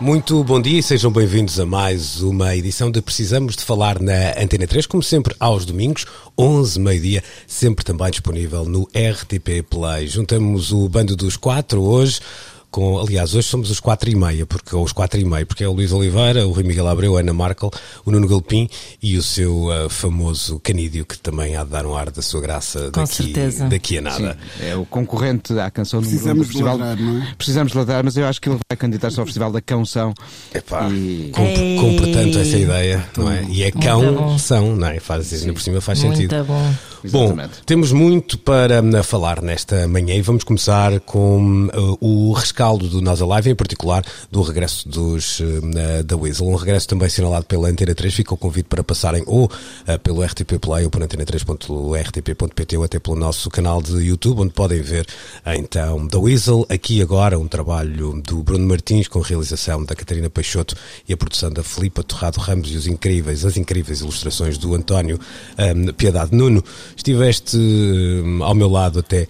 Muito bom dia e sejam bem-vindos a mais uma edição de Precisamos de Falar na Antena 3, como sempre aos domingos, 11, meio-dia, sempre também disponível no RTP Play. Juntamos o bando dos quatro hoje com, aliás, hoje somos os quatro e meia, porque, ou os quatro e meia, porque é o Luís Oliveira, o Rui Miguel Abreu, a Ana Markel, o Nuno Galpim e o seu uh, famoso Canídio, que também há de dar um ar da sua graça Com daqui, certeza. daqui a nada. Sim, é o concorrente à canção um do Precisamos de festival. ladrar, não é? Precisamos de ladrar, mas eu acho que ele vai candidatar-se ao Festival da Canção. Epá, E- com, Ei. com, portanto essa ideia, não é? E é Muito cão, bom. são, não é? Faz, ainda por cima faz sentido. Muito bom. Bom, Exatamente. temos muito para hum, falar nesta manhã e vamos começar com uh, o rescaldo do Nós Alive, em particular do regresso dos uh, da Weasel. Um regresso também assinalado pela Antena 3. Fica o convite para passarem ou uh, pelo RTP Play ou por antena3.rtp.pt ou até pelo nosso canal de YouTube, onde podem ver uh, então da Weasel. Aqui agora um trabalho do Bruno Martins com realização da Catarina Peixoto e a produção da Filipa Torrado Ramos e os incríveis, as incríveis ilustrações do António hum, Piedade Nuno. Estiveste hum, ao meu lado até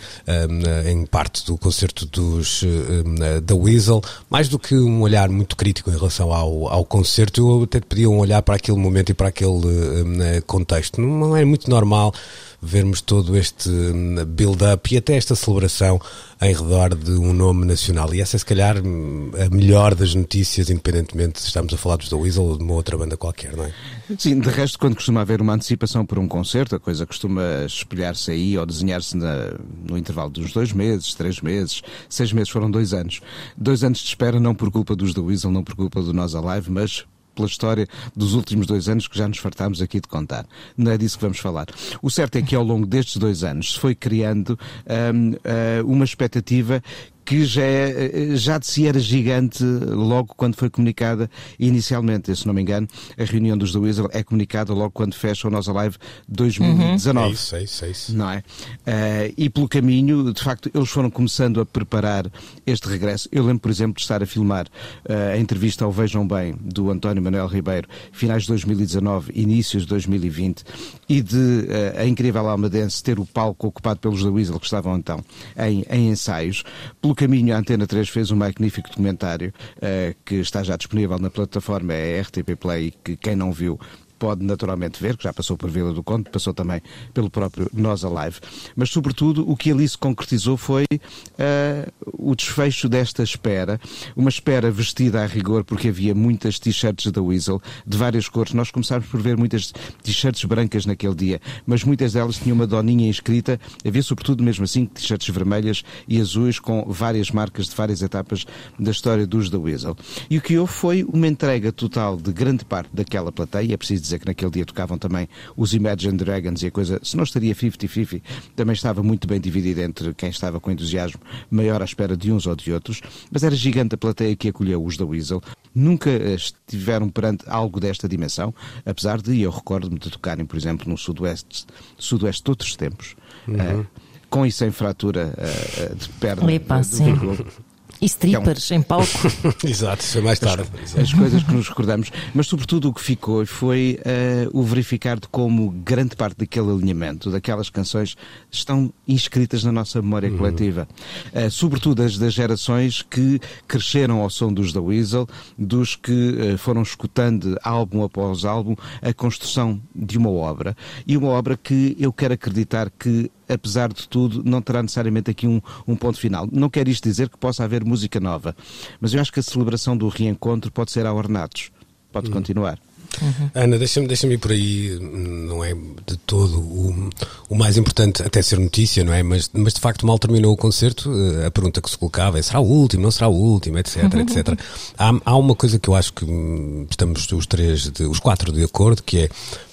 hum, em parte do concerto dos hum, da Weasel, mais do que um olhar muito crítico em relação ao, ao concerto, eu até te pedia um olhar para aquele momento e para aquele hum, contexto. Não é muito normal vermos todo este hum, build-up e até esta celebração em redor de um nome nacional. E essa é, se calhar, hum, a melhor das notícias, independentemente se estamos a falar dos da Weasel ou de uma outra banda qualquer, não é? Sim, de resto, quando costuma haver uma antecipação por um concerto, a coisa costuma espelhar-se aí ou desenhar-se no intervalo dos dois meses, três meses, seis meses, foram dois anos. Dois anos de espera, não por culpa dos The Weasel, não por culpa do Nós Alive, mas pela história dos últimos dois anos que já nos fartámos aqui de contar. Não é disso que vamos falar. O certo é que ao longo destes dois anos se foi criando hum, ah, uma expectativa que já, é- já de si era gigante logo quando foi comunicada inicialmente. Se não me engano, a reunião dos The Weasel é comunicada logo quando fecha o Nós Alive 2019 É isso, é isso, é isso. não é? Eh, e pelo caminho, de facto, eles foram começando a preparar este regresso. Eu lembro, por exemplo, de estar a filmar eh, a entrevista ao Vejam Bem do António Manuel Ribeiro, finais de 2019, inícios de 2020, e de eh, a incrível Almadense ter o palco ocupado pelos da Weasel, que estavam então em, em ensaios. Pelo caminho, a Antena 3 fez um magnífico documentário eh, que está já disponível na plataforma é RTP Play, que quem não viu pode naturalmente ver, que já passou por Vila do Conde, passou também pelo próprio Nós Alive. Mas, sobretudo, o que ali se concretizou foi eh, o desfecho desta espera, uma espera vestida a rigor, porque havia muitas t-shirts da Weasel, de várias cores. Nós começámos por ver muitas t-shirts brancas naquele dia, mas muitas delas tinham uma doninha inscrita, havia sobretudo mesmo assim t-shirts vermelhas e azuis com várias marcas de várias etapas da história dos da Weasel. E o que houve foi uma entrega total de grande parte daquela plateia, é preciso dizer que naquele dia tocavam também os Imagine Dragons e a coisa, se não estaria 50-50, também estava muito bem dividida entre quem estava com entusiasmo maior à espera de uns ou de outros, mas era gigante a plateia que acolheu os da Weasel. Nunca eh, estiveram perante algo desta dimensão, apesar de, eu recordo-me de tocarem, por exemplo, no Sudoeste, Sudoeste de outros tempos, eh, com e sem fratura eh, de perna Epá, do sim. E strippers em palco. Exato, isso foi mais tarde. as coisas que nos recordamos, mas sobretudo o que ficou foi eh, o verificar de como grande parte daquele alinhamento, daquelas canções, estão inscritas na nossa memória coletiva. Eh, sobretudo as das gerações que cresceram ao som dos The Weasel, dos que eh, foram escutando álbum após álbum a construção de uma obra. E uma obra que eu quero acreditar que apesar de tudo, não terá necessariamente aqui um, um ponto final. Não quer isto dizer que possa haver música nova, mas eu acho que a celebração do reencontro pode ser a ornatos. Pode continuar. Uhum. Ana, deixa-me deixa ir por aí, não é de todo o, o mais importante até ser notícia, não é? Mas, mas de facto, mal terminou o concerto, eh, a pergunta que se colocava é será o último, não será o último, etc, etc. Há, há uma coisa que eu acho que hum, estamos os três, de, os quatro de acordo, que é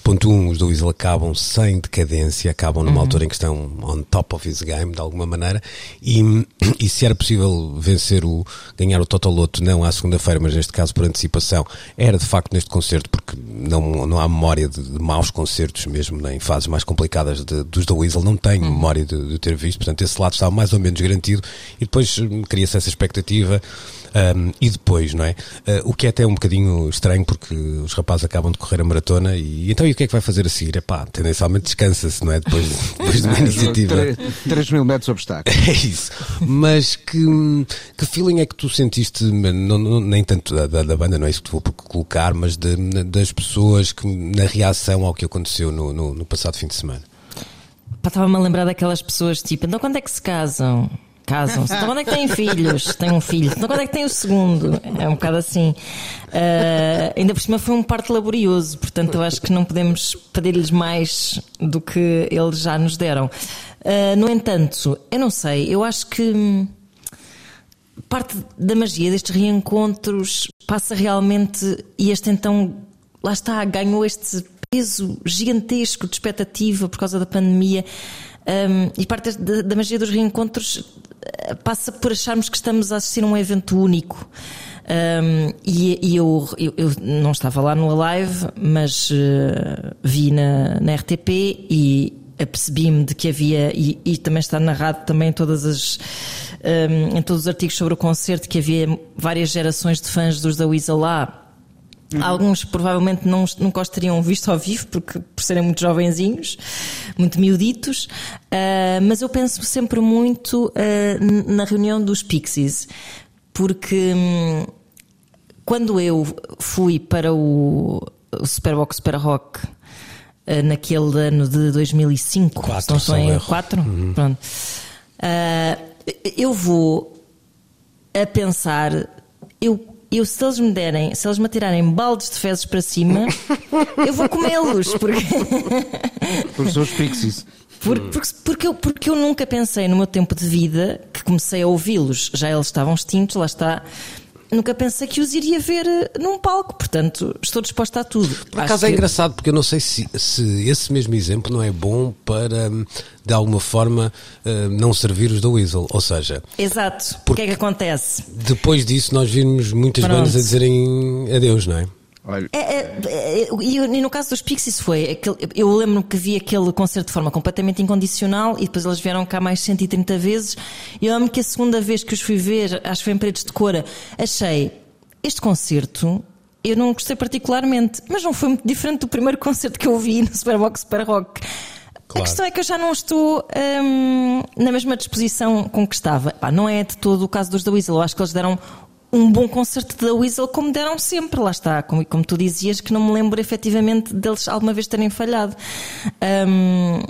Ponto 1, um, os do Weasel acabam sem decadência, acabam numa uhum. altura em que estão on top of his game, de alguma maneira, e, e se era possível vencer o, ganhar o Totoloto, não à segunda-feira, mas neste caso por antecipação, era de facto neste concerto, porque não, não há memória de, de maus concertos mesmo, nem fases mais complicadas de, dos da Weasel, não tenho uhum. memória de, de, ter visto, portanto esse lado estava mais ou menos garantido, e depois hum, cria-se essa expectativa, um, e depois, não é? Uh, o que é até um bocadinho estranho, porque os rapazes acabam de correr a maratona e então e o que é que vai fazer a seguir? É pá, tendencialmente descansa-se, não é? Depois, depois de uma iniciativa. 3 mil metros obstáculos. É isso. Mas que, que feeling é que tu sentiste, não, não, nem tanto da, da, da, banda, não é isso que te vou colocar, mas de, das pessoas que, na reação ao que aconteceu no, no, no passado fim de semana? Estava-me a lembrar daquelas pessoas tipo, então quando é que se casam? Casam-se. Então quando é que têm filhos? Tem um filho. Então quando é que tem o segundo? É um bocado assim. Uh, ainda por cima foi um parto laborioso, portanto eu acho que não podemos pedir-lhes mais do que eles já nos deram. Uh, no entanto, eu não sei, eu acho que hum, parte da magia destes reencontros passa realmente, e este então, lá está, ganhou este peso gigantesco de expectativa por causa da pandemia. Um, e parte da, da, magia dos reencontros eh, passa por acharmos que estamos a assistir a um evento único. Um, e, e eu, eu, eu, não estava lá no live, mas uh, vi na, na RTP e apercebi-me de que havia, e, e, também está narrado também em todas as. Um, em todos os artigos sobre o concerto, que havia várias gerações de fãs dos da Weasel lá Uhum. Alguns provavelmente não, nunca os teriam visto ao vivo, porque por serem muito jovenzinhos, muito miuditos, uh, mas eu penso sempre muito uh, na reunião dos Pixies, porque um, quando eu fui para o, o Superbox Super Rock uh, naquele ano de 2005, quatro, não estou em 4, uhum. pronto, eu vou a pensar, eu eu, se eles me derem, se eles me tirarem baldes de fezes para cima, eu vou comê-los. Porque... Por seus pixies. Por, porque, porque, eu, porque eu nunca pensei no meu tempo de vida que comecei a ouvi-los, já eles estavam extintos, lá está nunca pensei que os iria ver eh, num palco, portanto estou disposta a tudo. Por acaso é engraçado porque eu não sei se, se esse mesmo exemplo não é bom para de alguma forma eh, não servir os da Weasel, ou seja... Exato, o que é que acontece? Depois disso nós vimos muitas Pronto. bandas a dizerem adeus, não é? Olha. É, é, é, e, e, no caso dos Pixies foi, aquele, eu lembro que vi aquele concerto de forma completamente incondicional e depois eles vieram cá mais 130 vezes. E eu lembro que a segunda vez que os fui ver, acho que foi em Paredes de Cora, achei este concerto eu não gostei particularmente, mas não foi muito diferente do primeiro concerto que eu vi no Superbox Super Rock. Claro. A questão é que eu já não estou hum, na mesma disposição com que estava. Pá, não é de todo o caso dos da Weasel. Eu acho que eles deram um bom concerto da Weasel como deram sempre, lá está, como, como tu dizias, que não me lembro efetivamente deles alguma vez terem falhado. Um,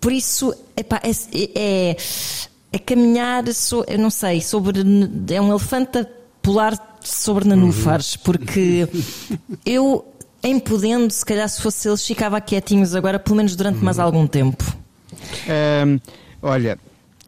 por isso, epá, é, é, é, caminhar, so, eu não sei, sobre. É um elefante a pular sobre nanúfares, uhum. porque eu, em podendo, se calhar se fosse eles, ficava quietinhos agora, pelo menos durante uhum. mais algum tempo. Um, olha,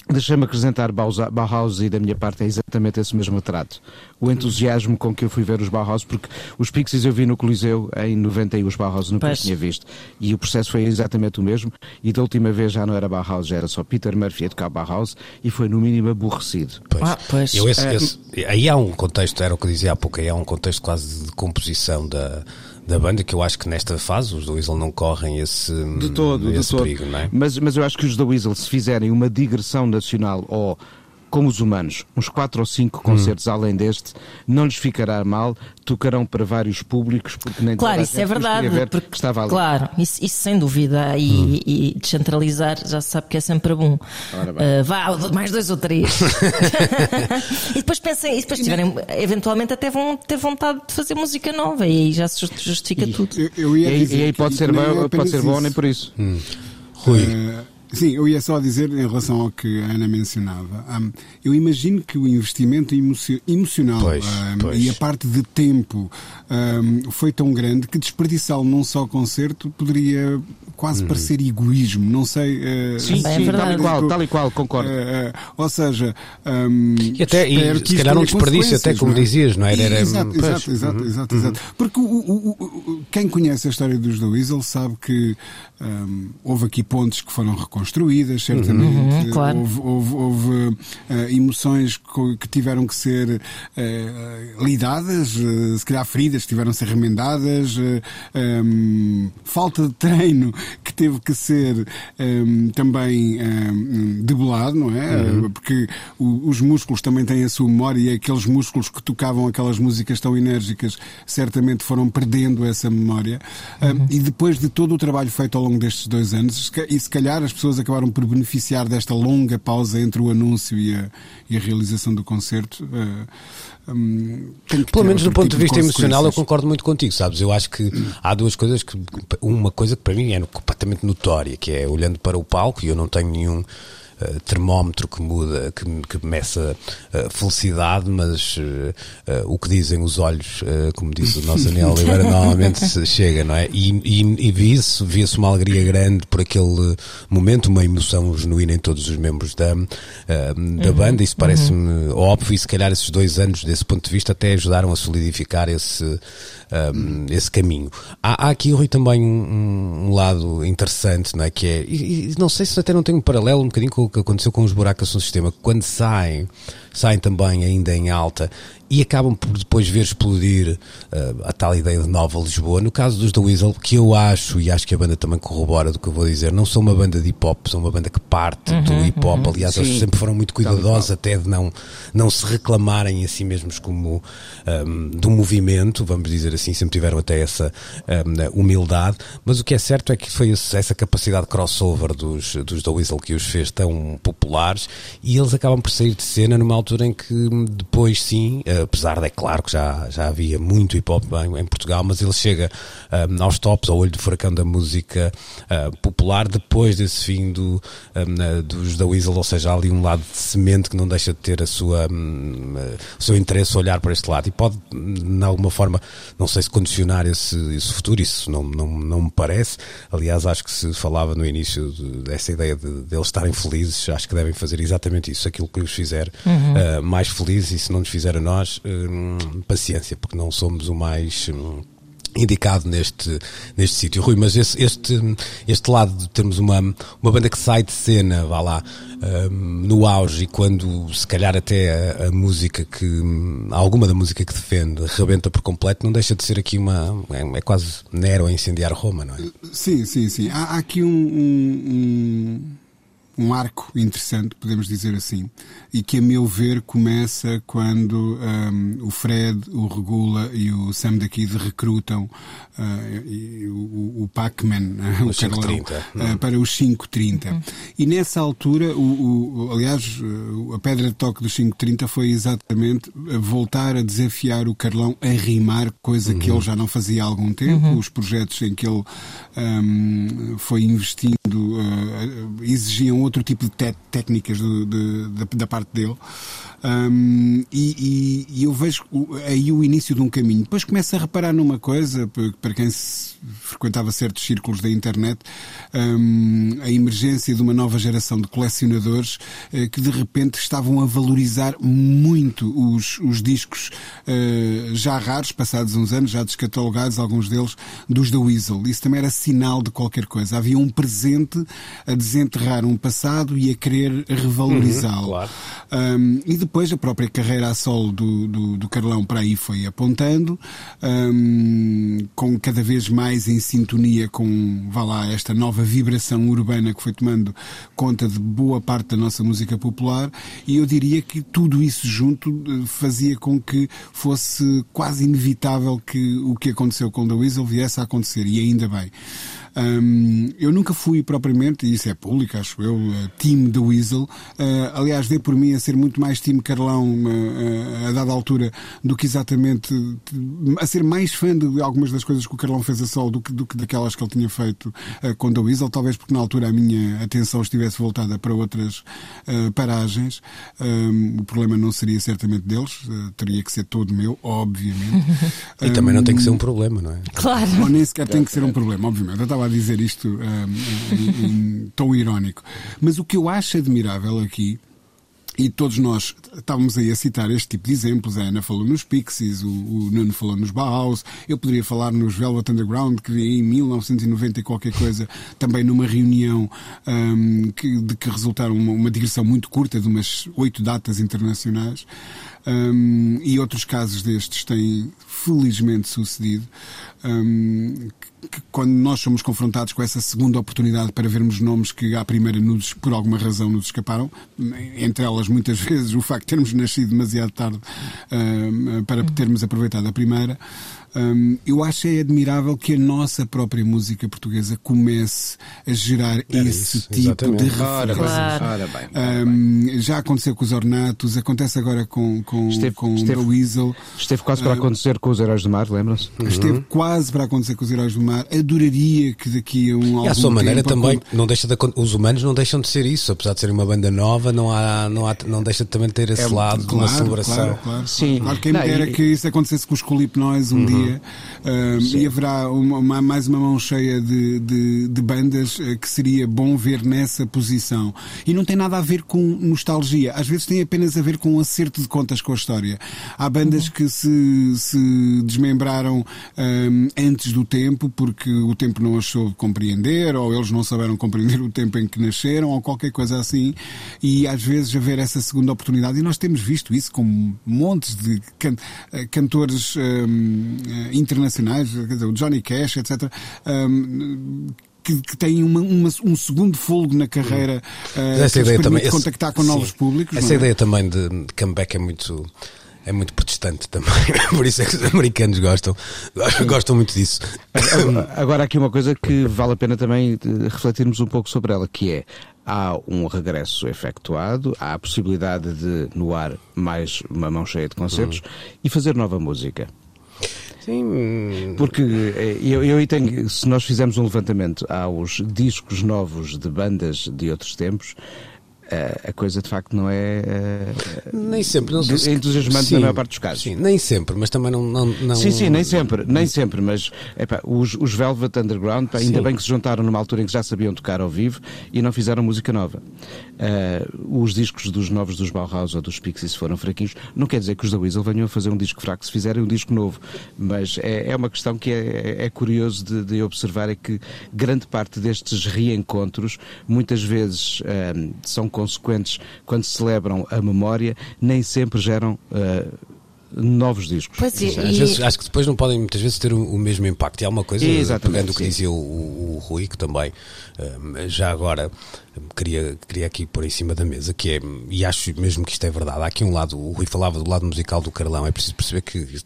Deixa-me acrescentar Bauhaus e da minha parte é exatamente esse mesmo trato. O entusiasmo com que eu fui ver os Bauhaus, porque os Pixies eu vi no Coliseu em 90 e os Bauhaus nunca pois. tinha visto. E o processo foi exatamente o mesmo. E da última vez já não era Bauhaus, já era só Peter Murphy a tocar Bauhaus e foi no mínimo aborrecido. Pois. Ah, pois. Eu esse, esse, aí há um contexto, era o que eu dizia há pouco, aí há um contexto quase de composição da da banda, que eu acho que nesta fase os da Weasel não correm esse, de todo, esse de todo. perigo, não é? Mas, mas eu acho que os da Weasel, se fizerem uma digressão nacional ou como os humanos, uns quatro ou cinco concertos hum. além deste, não lhes ficará mal, tocarão para vários públicos, porque nem Claro, isso é verdade, porque, estava ali. claro, isso, isso sem dúvida, e, hum. e, descentralizar já se sabe que é sempre bom. Uh, vá, mais dois ou três. e depois pensem, e depois tiverem, eventualmente até vão ter vontade de fazer música nova, e aí já se justifica e, tudo. Eu, eu e, aí, e aí pode ser, bom, pode ser bom nem por isso. Hum. Rui. Uh, Sim, eu ia só dizer em relação ao que a Ana mencionava. Um, eu imagino que o investimento emocional pois, um, pois. e a parte de tempo um, foi tão grande que desperdiçá-lo num só concerto poderia quase Uhum. parecer egoísmo. Não sei. Uh, Sim, Também é sim, tal e qual, tal e qual, concordo. Uh, uh, ou seja, um, E até, e, que se calhar um desperdício, até como não é? dizias, não é? Era, exato, exato, exato, Uhum. exato, exato. Porque o, o- o- quem conhece a história dos The Weasel sabe que hum, houve aqui pontes que foram reconstruídas, certamente. Uhum, claro. Houve, houve- houve, eh, emoções que tiveram que ser eh, lidadas, eh, se calhar feridas que tiveram que ser remendadas, eh, hum, falta de treino que teve que ser hum, também hum, debelado, não é? Uhum. Porque o- os músculos também têm a sua memória e aqueles músculos que tocavam aquelas músicas tão enérgicas certamente foram perdendo essa memória. Um, e depois de todo o trabalho feito ao longo destes dois anos, e se calhar as pessoas acabaram por beneficiar desta longa pausa entre o anúncio e a, e a realização do concerto. uh, um, Pelo menos do ponto de tipo vista emocional, eu concordo muito contigo, sabes? Eu acho que há duas coisas que. Uma coisa que para mim é completamente notória, que é olhando para o palco, e eu não tenho nenhum. Eh, termómetro que muda, que, que meça a felicidade, mas eh, o que dizem os olhos, como disse o nosso Daniel Oliveira, normalmente chega, não é? E, e, e vi isso, via-se uma alegria grande por aquele momento, uma emoção genuína em todos os membros da, da banda, isso parece-me óbvio, e se calhar esses dois anos, desse ponto de vista, até ajudaram a solidificar esse, um, esse caminho. Há, há aqui, Rui, também um, um lado interessante, não é? Que é, e, e não sei se até não tem um paralelo um bocadinho com o que aconteceu com os buracos no sistema, quando saem, saem também ainda em alta e acabam por depois ver explodir uh, a tal ideia de Nova Lisboa. No caso dos The Weasel, que eu acho, e acho que a banda também corrobora do que eu vou dizer, não são uma banda de hip hop, são uma banda que parte do hip hop. Aliás, Sim. eles sempre foram muito cuidadosos até de não, não se reclamarem a si mesmos como um, do movimento, vamos dizer assim, sempre tiveram até essa um, humildade, mas o que é certo é que foi essa capacidade crossover dos, dos The Weasel que os fez tão populares e eles acabam por sair de cena numa altura em que depois sim, apesar de é claro que já, já havia muito hip hop em, em Portugal, mas ele chega hum, aos tops, ao olho do furacão da música ah, popular depois desse fim do, hum, dos The Weasel, ou seja, há ali um lado de semente que não deixa de ter a sua, hum, eh, o seu interesse olhar para este lado e pode, de alguma forma, não sei se condicionar esse, esse futuro, isso não, não, não me parece. Aliás, acho que se falava no início de- dessa ideia de, de eles estarem felizes, acho que devem fazer exatamente isso, aquilo que os fizer eh, mais felizes e se não nos fizer a nós, hum, paciência, porque não somos o mais. hum, indicado neste, neste sítio. Rui, mas esse- este, este lado de termos uma, uma banda que sai de cena, vá lá, hum, no auge e quando se calhar até a, a música que, alguma da música que defende rebenta por completo, não deixa de ser aqui uma, é, é quase Nero a incendiar Roma, não é? Sim, sim, sim. Há, há aqui um, um, um, um arco interessante, podemos dizer assim, e que, a meu ver, começa quando um, o Fred, o Regula e o Sam da Kid recrutam uh, e o, o Pac-Man, o Carlão, 530. uh, para os 530. E nessa altura, o, o- aliás, a pedra de toque dos 530 foi exatamente voltar a desafiar o Carlão a rimar, coisa que ele já não fazia há algum tempo. Os projetos em que ele um, foi investindo uh, exigiam outro tipo de técnicas de- da parte dele. Um, e, e- eu vejo aí o início de um caminho. Depois começo a reparar numa coisa, para quem frequentava certos círculos da internet, um, a emergência de uma nova geração de colecionadores eh, que de repente estavam a valorizar muito os, os discos eh, já raros, passados uns anos, já descatalogados, alguns deles, dos The Weasel. Isso também era sinal de qualquer coisa. Havia um presente a desenterrar um passado e a querer revalorizá-lo. claro. Um, e depois a própria carreira a solo do, do, do Carlão para aí foi apontando, um, com cada vez mais em sintonia com, vá lá, esta nova vibração urbana que foi tomando conta de boa parte da nossa música popular, e eu diria que tudo isso junto eh, fazia com que fosse quase inevitável que o que aconteceu com The Weasel viesse a acontecer, e ainda bem. Um, eu nunca fui propriamente, e isso é público, acho eu, uh, team The Weasel. Uh, aliás, dei por mim a ser muito mais team Carlão uh, a dada altura do que exatamente a ser mais fã de algumas das coisas que o Carlão fez a sol do que, do que daquelas que ele tinha feito com The Weasel, talvez porque na altura a minha atenção estivesse voltada para outras paragens. Um, o problema não seria certamente deles, teria que ser todo meu, obviamente. e também não tem que ser um problema, não é? Claro. Ou nem sequer tem que ser um problema, obviamente. Eu estava a dizer isto um, em, em tom irónico. Mas o que eu acho admirável aqui e todos nós estávamos aí a citar este tipo de exemplos. A Ana falou nos Pixies, o, o Nuno falou nos Bauhaus, eu poderia falar nos Velvet Underground, que em 1990 e qualquer coisa, também numa reunião um, que, de que resultaram uma, uma digressão muito curta de umas oito datas internacionais. Um, e outros casos destes têm felizmente sucedido. Um, que, quando nós somos confrontados com essa segunda oportunidade para vermos nomes que à primeira nos, por alguma razão nos escaparam, entre elas muitas vezes o facto de termos nascido demasiado tarde um, para termos aproveitado a primeira, um, eu acho é admirável que a nossa própria música portuguesa comece a gerar Era esse isso, tipo exatamente. de referências. Claro. Ora bem, um, já aconteceu com os Ornatos, acontece agora com, com, esteve, com esteve, o Weasel. Esteve quase para uh, acontecer com os Heróis do Mar, lembram-se? Uhum. Esteve quase para acontecer com os Heróis do Mar. Adoraria que daqui a um E à sua maneira também, não deixa de, os humanos não deixam de ser isso, apesar de serem uma banda nova, não, há, não, há, não deixa de também ter esse é, lado claro, de uma celebração. Claro, claro. Sim. claro quem não, me dera e... que isso acontecesse com os Colipnóis um uhum. dia dia. Uh, e haverá uma, uma, mais uma mão cheia de, de, de bandas uh, que seria bom ver nessa posição. E não tem nada a ver com nostalgia. Às vezes tem apenas a ver com um acerto de contas com a história. Há bandas uhum. que se, se desmembraram um, antes do tempo porque o tempo não as soube compreender ou eles não souberam compreender o tempo em que nasceram ou qualquer coisa assim. E às vezes haver essa segunda oportunidade. E nós temos visto isso com montes de can eh, cantores um, eh, internacionais, quer dizer, o Johnny Cash, etc. Um, que, que têm uma, uma, um segundo folgo na carreira uh, essa que ideia também, contactar com sim, novos públicos. Essa é? ideia também de, de comeback é muito é muito protestante também, por isso é que os americanos gostam, gostam muito disso. Agora, aqui uma coisa que vale a pena também refletirmos um pouco sobre ela, que é há um regresso efetuado, há a possibilidade de, no ar, mais uma mão cheia de concertos uhum. e fazer nova música. Sim. Porque eh, eu, eu tenho, se nós fizermos um levantamento aos discos novos de bandas de outros tempos, a coisa de facto não é uh, nem sempre não, se, entusiasmante sim, na maior parte dos casos. Sim, nem sempre, mas também não. não, não... Sim, sim, nem sempre, nem sempre, mas epá, os, os Velvet Underground, pá, ainda bem que se juntaram numa altura em que já sabiam tocar ao vivo e não fizeram música nova. Uh, os discos dos novos dos Bauhaus ou dos Pixies foram fraquinhos. Não quer dizer que os da Weasel venham a fazer um disco fraco se fizerem um disco novo, mas é, é uma questão que é, é curioso de, de, observar: é que grande parte destes reencontros muitas vezes uh, são consequentes quando celebram a memória, nem sempre geram. Uh, novos discos. Pois é, e... vezes, acho que depois não podem muitas vezes ter o, o mesmo impacto. E há uma coisa, Exatamente, pegando o que dizia o, o, o Rui, que também, já agora, queria, queria aqui pôr em cima da mesa, que é, e acho mesmo que isto é verdade, há aqui um lado, o Rui falava do lado musical do Carlão, é preciso perceber que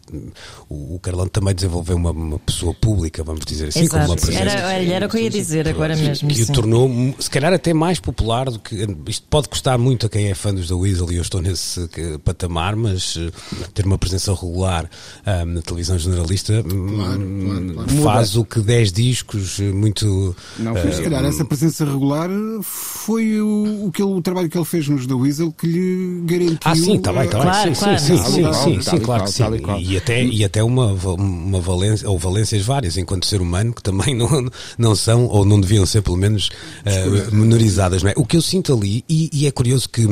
o, o Carlão também desenvolveu uma, uma, pessoa pública, vamos dizer assim, Exato. como uma presença. Era, era o que eu ia dizer agora mesmo. Que sim. o tornou, se calhar, até mais popular do que. Isto pode custar muito a quem é fã dos da Weasel e eu estou nesse patamar, mas uh, ter uma presença regular um, na televisão generalista claro, claro, claro. faz o que 10 discos eh, muito. Não, uh, se calhar essa presença regular foi o, o, que ele, o trabalho que ele fez nos The Weasel que lhe garantiu. Ah, sim, está bem, está bem. Sim, sim, sim, sim, sim, claro que sim. E até, e até uma, uma valência, ou valências várias, enquanto ser humano, que também não, não são, ou não deviam ser, pelo menos, uh, menorizadas. Não é? O que eu sinto ali, e, e é curioso que,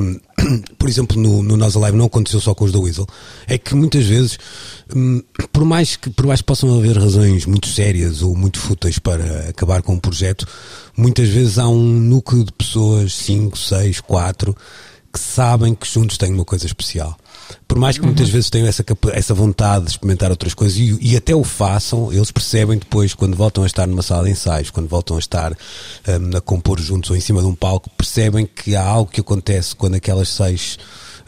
por exemplo, no, no Nós Alive não aconteceu só com os The Weasel, é que muitas vezes, hum, por mais que, por mais que possam haver razões muito sérias ou muito fúteis para acabar com um projeto, muitas vezes há um núcleo de pessoas, 5, 6, 4, que sabem que juntos têm uma coisa especial. Por mais que muitas uhum. vezes tenham essa, essa vontade de experimentar outras coisas e, e, até o façam, eles percebem depois, quando voltam a estar numa sala de ensaios, quando voltam a estar um, a compor juntos ou em cima de um palco, percebem que há algo que acontece quando aquelas seis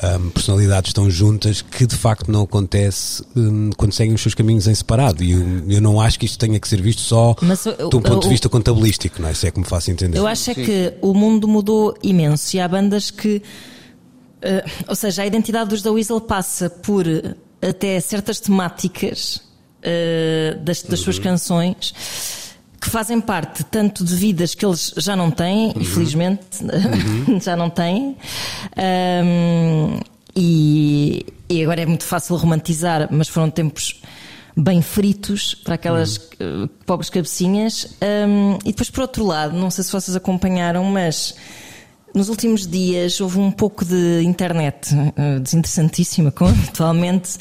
um, personalidades tão juntas que de facto não acontece um, quando seguem os seus caminhos em separado. E eu, eu, não acho que isto tenha que ser visto só Mas, de um ponto de vista contabilístico, não é? Se é que me faço entender. Eu acho é que o mundo mudou imenso e há bandas que. Uh, ou seja, a identidade dos The Weasel passa por até certas temáticas uh, das, das uhum. suas canções que fazem parte tanto de vidas que eles já não têm, uhum. infelizmente, uhum. já não têm. Um, e, e, agora é muito fácil romantizar, mas foram tempos bem fritos para aquelas uhum. pobres cabecinhas. Um, e depois, por outro lado, não sei se vocês acompanharam, mas nos últimos dias houve um pouco de internet uh, desinteressantíssima, como habitualmente,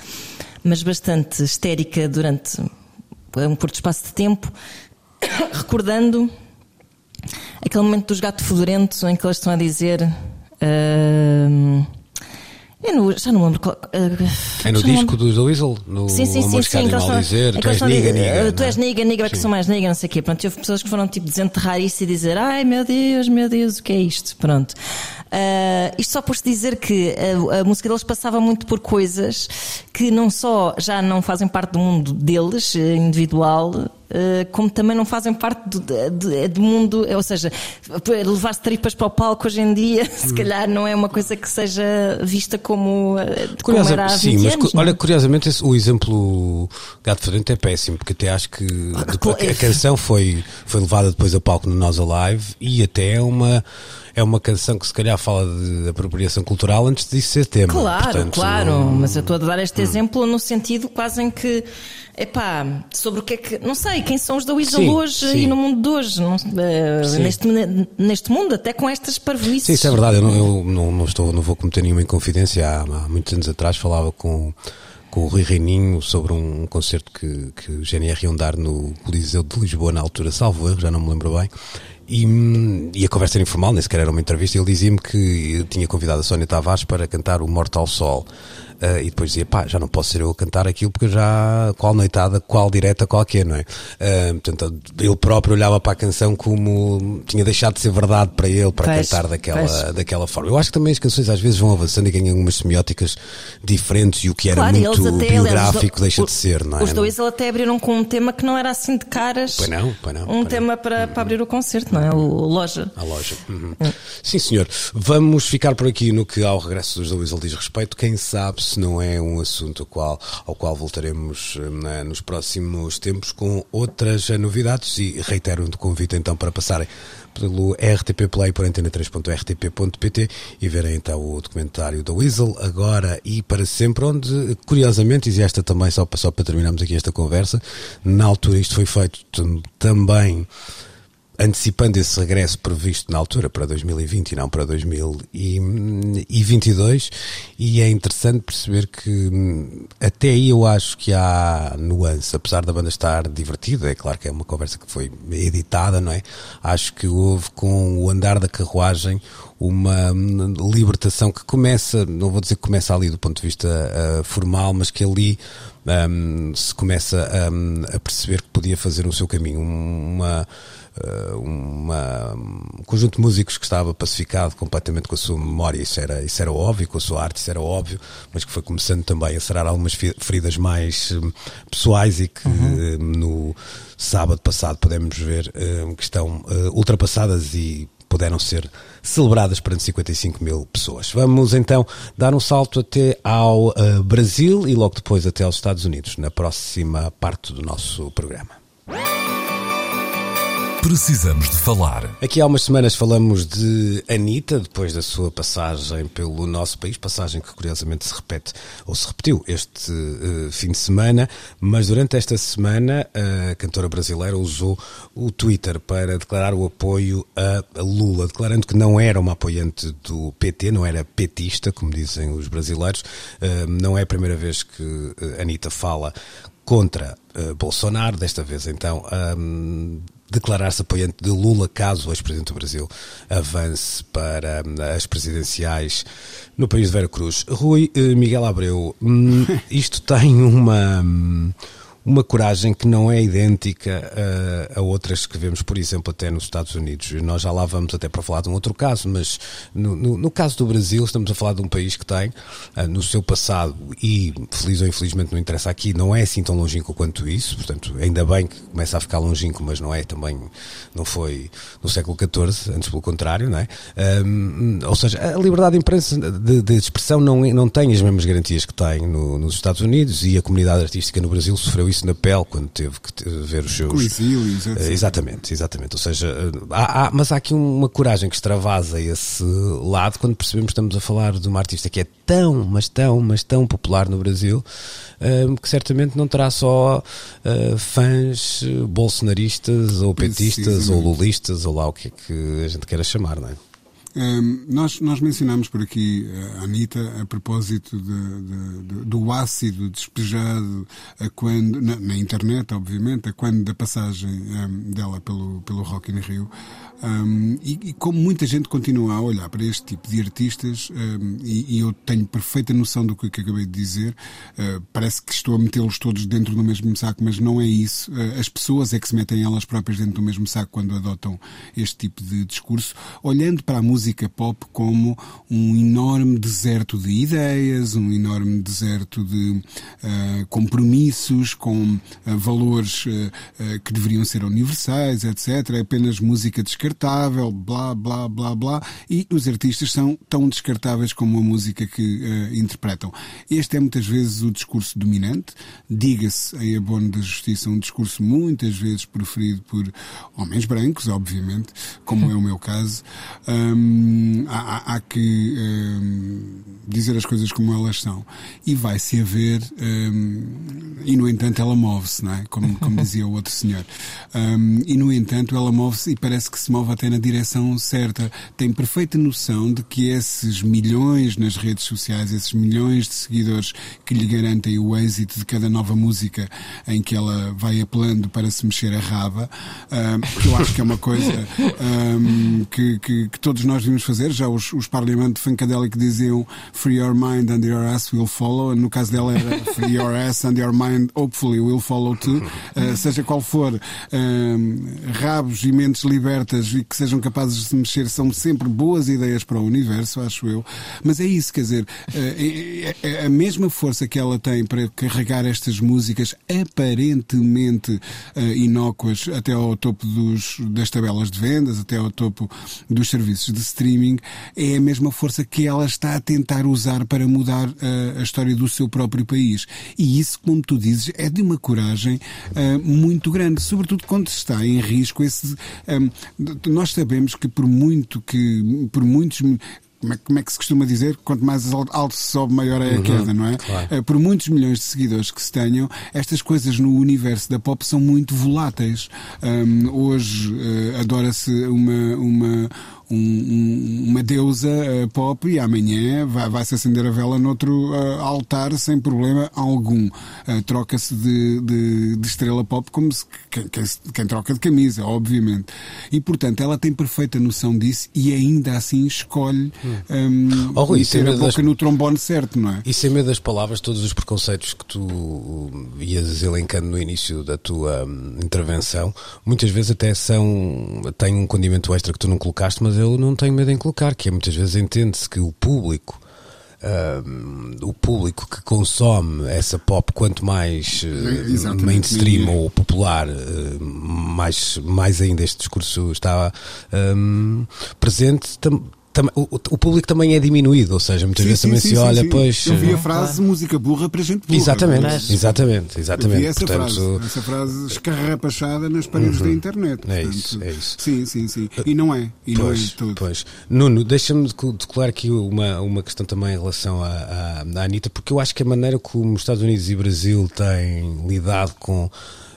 mas bastante histérica durante um curto espaço de tempo, recordando aquele momento dos gatos fedorentos em que eles estão a dizer. Uh, eu não, já não lembro. Uh, é no disco do The Weasel? No sim, sim, sim. sim são, dizer, é tu és niga, niga. Tu és niga, niga, porque sou mais niga, não sei o quê. Pronto, houve pessoas que foram tipo desenterrar isso e dizer ai meu Deus, meu Deus, o que é isto? Pronto. Uh, isto só por se dizer que a, a, música deles passava muito por coisas que não só já não fazem parte do mundo deles, eh, individual, como também não fazem parte do, do, do mundo, ou seja, levar-se tripas para o palco hoje em dia, se calhar não é uma coisa que seja vista como, como era há Sim, mas anos, olha, curiosamente esse, o exemplo Gato Fedorento é péssimo, porque até acho que a, a canção foi, foi levada depois a palco no Nós Alive e até é uma é uma canção que se calhar fala de apropriação cultural antes disso ser tema. Claro, Portanto, claro, mas eu estou a dar este hum. exemplo no sentido quase em que epá, sobre o que é que. Não sei, quem são os da Weasel sim, hoje sim. e no mundo de hoje, não, uh, neste, neste mundo, até com estas parvoices. Sim, isso é verdade, eu, não, eu não, não, estou, não vou cometer nenhuma inconfidência. Há, há muitos anos atrás falava com com o Rui Reininho sobre um concerto que, que o GNR iam dar no Coliseu de Lisboa na altura, salvo erro, já não me lembro bem, e, e, a conversa era informal, nem sequer era uma entrevista. Ele dizia-me que tinha convidado a Sónia Tavares para cantar o Mortal Sol. Uh, e depois dizia, pá, já não posso ser eu a cantar aquilo porque já, qual noitada, qual direta, qualquer, não é? Uh, portanto, ele próprio olhava para a canção como tinha deixado de ser verdade para ele, para cantar daquela, daquela forma. Eu acho que também as canções às vezes vão avançando e ganham umas semióticas diferentes e o que era claro, muito biográfico deixa o, de ser, não é? Os dois ele até abriram com um tema que não era assim de caras. Pois não, pois não. Um pois tema não. Para, para abrir o concerto, não é? O Loja. A Loja. Uhum. Uhum. Sim, senhor. Vamos ficar por aqui no que ao regresso dos dois diz respeito. Quem sabe se não é um assunto ao qual, ao qual voltaremos né, nos próximos tempos com outras novidades. E reitero o convite então para passarem pelo RTP Play por antena3.rtp.pt e verem então o documentário da Weasel agora e para sempre, onde curiosamente, e esta também só, só para terminarmos aqui esta conversa, na altura isto foi feito também antecipando esse regresso previsto na altura para 2020 e não para 2022 e é interessante perceber que hum, até aí eu acho que há nuance, apesar da banda estar divertida, é claro que é uma conversa que foi editada, não é? Acho que houve com o andar da carruagem uma hum, libertação que começa, não vou dizer que começa ali do ponto de vista uh, formal, mas que ali um, se começa um, a perceber que podia fazer o seu caminho, uma uma, um conjunto de músicos que estava pacificado completamente com a sua memória, isso era, isso era óbvio, com a sua arte, isso era óbvio, mas que foi começando também a sarar algumas feridas mais um, pessoais e que uhum. um, no sábado passado podemos ver que estão ultrapassadas e puderam ser celebradas perante 55 mil pessoas. Vamos então dar um salto até ao uh, Brasil e logo depois até aos Estados Unidos, na próxima parte do nosso programa. Precisamos de falar. Aqui há umas semanas falamos de Anitta, depois da sua passagem pelo nosso país, passagem que curiosamente se repete, ou se repetiu este uh, fim de semana, mas durante esta semana a cantora brasileira usou o Twitter para declarar o apoio a Lula, declarando que não era uma apoiante do PT, não era petista, como dizem os brasileiros. Uh, não é a primeira vez que uh, Anitta fala contra uh, Bolsonaro, desta vez então um, declarar-se apoiante de Lula caso o ex-presidente do Brasil avance para hum, as presidenciais no país de Vera Cruz. Rui uh, Miguel Abreu, hum, isto tem uma hum, uma coragem que não é idêntica a, a, outras que vemos, por exemplo, até nos Estados Unidos. Nós já lá vamos até para falar de um outro caso, mas no, no, no caso do Brasil, estamos a falar de um país que tem uh, no seu passado, e feliz ou infelizmente não interessa aqui, não é assim tão longínquo quanto isso, portanto, ainda bem que começa a ficar longínquo, mas não é também, não foi no século XIV, antes pelo contrário, não é? Um, ou seja, a liberdade de imprensa, de, de, expressão, não, não tem as mesmas garantias que tem no, nos Estados Unidos e a comunidade artística no Brasil sofreu isso na pele quando teve que ver os seus. Exílios, uh, exatamente, exatamente. Ou seja, uh, há, há, mas há aqui uma coragem que extravasa esse lado quando percebemos que estamos a falar de uma artista que é tão, mas tão, mas tão popular no Brasil que certamente não terá só fãs bolsonaristas ou petistas ou lulistas ou lá o que é que a gente queira chamar, não é? Um, nós, nós mencionámos por aqui a Anitta a propósito de, de, de, do ácido despejado quando, na, na, internet, obviamente, a quando da passagem um, dela pelo, pelo Rock in Rio. Um, e, e, como muita gente continua a olhar para este tipo de artistas, um, e, e, eu tenho perfeita noção do que, acabei de dizer, uh, parece que estou a metê-los todos dentro do mesmo saco, mas não é isso. Uh, as pessoas é que se metem elas próprias dentro do mesmo saco quando adotam este tipo de discurso, olhando para a música pop como um enorme deserto de ideias, um enorme deserto de uh, compromissos com valores que deveriam ser universais, etc. É apenas música descartável, blá, blá, blá, blá, e os artistas são tão descartáveis como a música que uh, interpretam. Este é muitas vezes o discurso dominante, diga-se em abono da justiça, um discurso muitas vezes proferido por homens brancos, obviamente, como é o meu caso. Um, há, há, que um, dizer as coisas como elas são. E vai-se haver, um, e no entanto ela move-se, não é? Como, como dizia o outro senhor. e no entanto ela move-se e parece que se move move até na direção certa. Tem perfeita noção de que esses milhões nas redes sociais, esses milhões de seguidores que lhe garantem o êxito de cada nova música em que ela vai apelando para se mexer a raba, uh, eu acho que é uma coisa um, que, que, que, todos nós devíamos fazer. Já os, os Parlamento Funkadelic diziam Free your mind and your ass will follow. No caso dela era Free your ass and your mind hopefully will follow too. Uh, seja qual for, um, rabos e mentes libertas e que sejam capazes de se mexer são sempre boas ideias para o universo, acho eu. Mas é isso, quer dizer, eh, é, é a mesma força que ela tem para carregar estas músicas aparentemente eh, inócuas até ao topo dos, das tabelas de vendas, até ao topo dos serviços de streaming, é a mesma força que ela está a tentar usar para mudar a, história do seu próprio país. E isso, como tu dizes, é de uma coragem muito grande, sobretudo quando está em risco esse. Nós sabemos que por muito que, por muitos como é, como é, que se costuma dizer? Quanto mais alto se sobe, maior é a uhum, queda, não é? Claro. Eh, por muitos milhões de seguidores que se tenham, estas coisas no universo da pop são muito voláteis. Um, hoje uh, adora-se uma, uma um, uma deusa uh, pop e amanhã vai, vai, se acender a vela noutro uh, altar sem problema algum. Uh, Troca-se de, de, de, estrela pop como se, quem, quem, quem, troca de camisa, obviamente. E portanto ela tem perfeita noção disso e ainda assim escolhe um, oh, Rui, ter a boca das... no trombone certo, não é? E sem medo das palavras, todos os preconceitos que tu ias elencando no início da tua um, intervenção, muitas vezes até são têm um condimento extra que tu não colocaste, mas eu não tenho medo em colocar, que é muitas vezes entende-se que o público Uh, o público que consome essa pop, quanto mais uh, mainstream ou popular, uh, mais, mais ainda este discurso está presente, o, o, público também é diminuído, ou seja, muitas sim, vezes sim, também sim, se olha, pois. Eu vi a frase claro. música burra para gente burra. Exatamente, é exatamente, exatamente. Eu vi essa, Portanto, frase, essa frase escarrapachada nas paredes uhum. da internet. É Portanto, isso, é isso. Sim, sim, sim. E não é, e pois, não é de todo. Pois. Nuno, deixa-me declarar aqui uma, uma questão também em relação à, à, à Anitta, porque eu acho que a maneira como os Estados Unidos e Brasil têm lidado com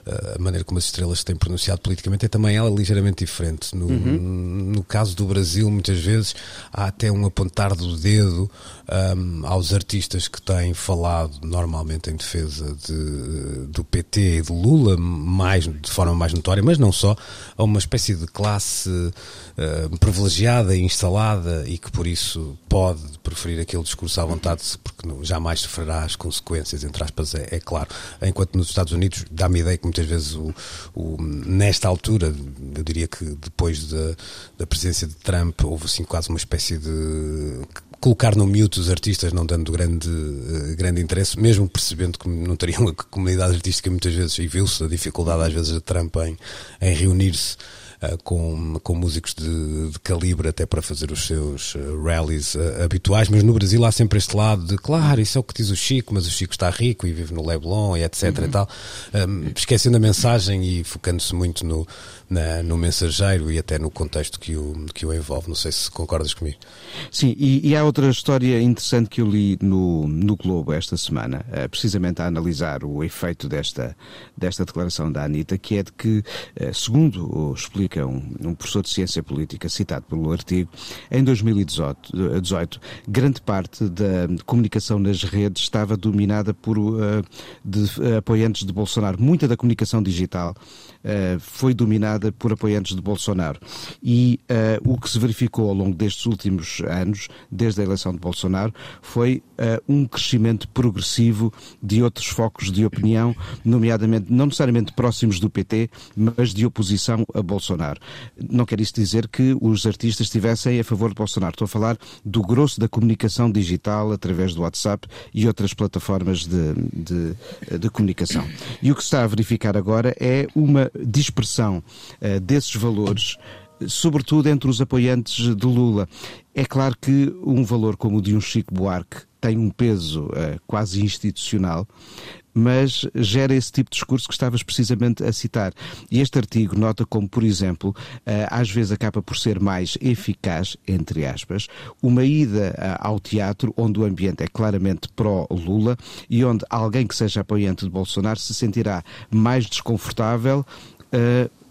a maneira como as estrelas se têm pronunciado politicamente é também ela ligeiramente diferente. No, uhum. no caso do Brasil, muitas vezes há até um apontar do dedo um, aos artistas que têm falado normalmente em defesa de, do PT e de Lula, mais, de forma mais notória, mas não só, a uma espécie de classe uh, privilegiada e instalada e que por isso pode preferir aquele discurso à vontade, porque jamais sofrerá as consequências, entre aspas, é, é claro. Enquanto nos Estados Unidos dá-me ideia que muitas vezes o, o, nesta altura, eu diria que depois da, da presença de Trump, houve assim quase uma espécie de colocar no mute os artistas, não dando grande, uh, grande interesse, mesmo percebendo que não teriam a comunidade artística muitas vezes, e viu-se a dificuldade às vezes de Trump em, em reunir-se com, com músicos de, de, calibre até para fazer os seus uh, rallies habituais, mas no Brasil há sempre este lado de, claro, isso é o que diz o Chico, mas o Chico está rico e vive no Leblon e etc uhum. e tal, um, esquecendo a mensagem e focando-se muito no, na, no mensageiro e até no contexto que o, que o envolve. Não sei se concordas comigo. Sim, e, e há outra história interessante que eu li no, no Globo esta semana, uh, precisamente a analisar o efeito desta, desta declaração da Anitta, que é de que, uh, segundo explica um, um, professor de ciência política citado pelo artigo, em 2018, 18, grande parte da comunicação nas redes estava dominada por uh, de, apoiantes de Bolsonaro. Muita da comunicação digital foi dominada por apoiantes de Bolsonaro. E uh, o que se verificou ao longo destes últimos anos, desde a eleição de Bolsonaro, foi uh, um crescimento progressivo de outros focos de opinião, nomeadamente, não necessariamente próximos do PT, mas de oposição a Bolsonaro. Não quer isso dizer que os artistas estivessem a favor de Bolsonaro. Estou a falar do grosso da comunicação digital através do WhatsApp e outras plataformas de, de, de comunicação. E o que se está a verificar agora é uma dispersão uh, desses valores sobretudo entre os apoiantes de Lula. É claro que um valor como o de um Chico Buarque tem um peso uh, quase institucional, mas gera esse tipo de discurso que estavas precisamente a citar. E este artigo nota como, por exemplo, uh, às vezes acaba por ser mais eficaz, entre aspas, uma ida uh, ao teatro onde o ambiente é claramente pró-Lula e onde alguém que seja apoiante de Bolsonaro se sentirá mais desconfortável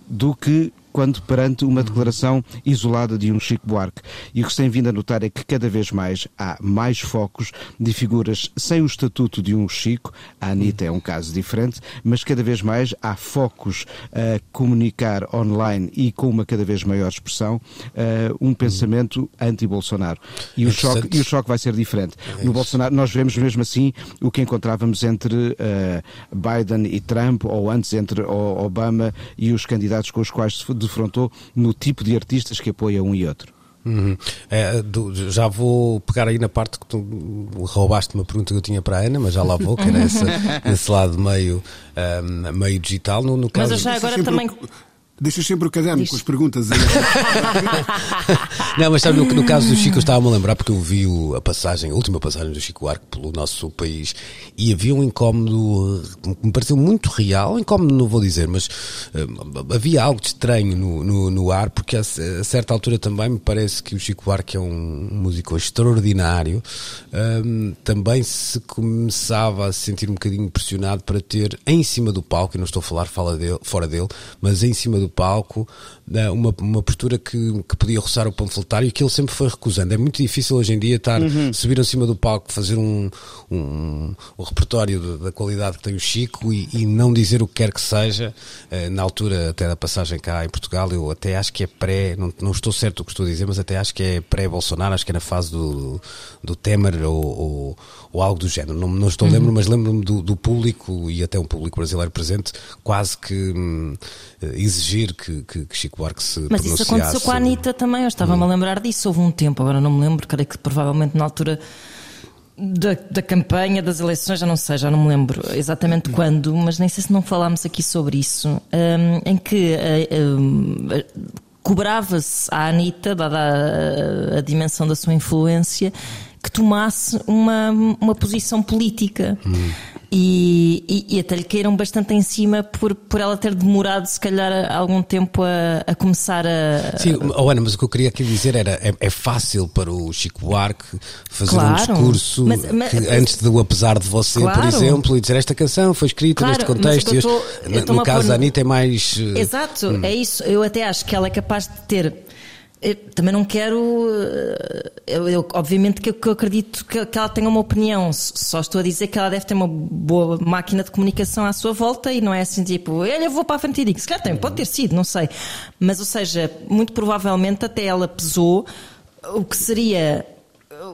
do que quando perante uma declaração isolada de um Chico Buarque. E o que se tem vindo a notar é que cada vez mais há mais focos de figuras sem o estatuto de um Chico, a Anitta é um caso diferente, mas cada vez mais há focos a comunicar online e com uma cada vez maior expressão uh, um pensamento anti-Bolsonaro. E, o choque, e o choque vai ser diferente. É no Bolsonaro, nós vemos mesmo assim o que encontrávamos entre uh, Biden e Trump, ou antes entre Obama e os candidatos com os quais se defrontou no tipo de artistas que apoia um e outro. Uhum. É, do, já vou pegar aí na parte que tu roubaste uma pergunta que eu tinha para a Ana, mas já lá vou, que era essa, esse lado meio, um, meio digital. No, no caso, mas já agora também. Deixas sempre o caderno com as perguntas. não, mas sabe, no, no caso do Chico, eu estava-me a lembrar porque eu vi a passagem, a última passagem do Chico Arco pelo nosso país e havia um incómodo que me pareceu muito real. Incómodo não vou dizer, mas uh, havia algo de estranho no, no, no, ar, porque a, a, certa altura também me parece que o Chico Arco é um músico extraordinário. Um, também se começava a se sentir um bocadinho pressionado para ter em cima do palco, e não estou a falar fala dele, fora dele, mas em cima do palco, uma, uma postura que, que podia roçar o panfletário e que ele sempre foi recusando. É muito difícil hoje em dia estar, uhum. subir acima do palco, fazer um, um, um repertório da qualidade que tem o Chico e, e, não dizer o que quer que seja. Eh, na altura até da passagem cá em Portugal, eu até acho que é pré, não, não estou certo o que estou a dizer, mas até acho que é pré-Bolsonaro, acho que é na fase do, do Temer ou, ou, ou algo do género. Não, não estou uhum. lembro, mas lembro-me do, do, público e até um público brasileiro presente, quase que hum, exigir que, que, que, Chico Buarque se Mas isso aconteceu com a Anitta também, eu estava-me hum. a lembrar disso, houve um tempo, agora não me lembro, creio que provavelmente na altura da, da campanha, das eleições, já não sei, já não me lembro exatamente hum. quando, mas nem sei se não falámos aqui sobre isso, um, em que um, cobrava-se à Anitta, dada a, a dimensão da sua influência, que tomasse uma, uma posição política. Hum e, e, e, até lhe caíram bastante em cima por, por ela ter demorado, se calhar, algum tempo a, a começar a. Sim, oh Ana, mas o que eu queria aqui dizer era: é, é fácil para o Chico Buarque fazer Claro. um discurso Mas- mas- que, antes do Apesar de Você, por Claro. exemplo, e dizer esta canção foi escrita Claro, neste mas contexto. que eu tô- eu no- caso pôr- da Anitta é mais. eh, Exato, é isso. Eu até acho que ela é capaz de ter. Eu também não quero. eh, Eu, eu- obviamente que eu, acredito que, que ela tenha uma opinião. Só estou a dizer que ela deve ter uma boa máquina de comunicação à sua volta e não é assim tipo, olha, vou para a frente e digo. Se calhar tem, pode ter sido, não sei. Mas, ou seja, muito provavelmente até ela pesou o que seria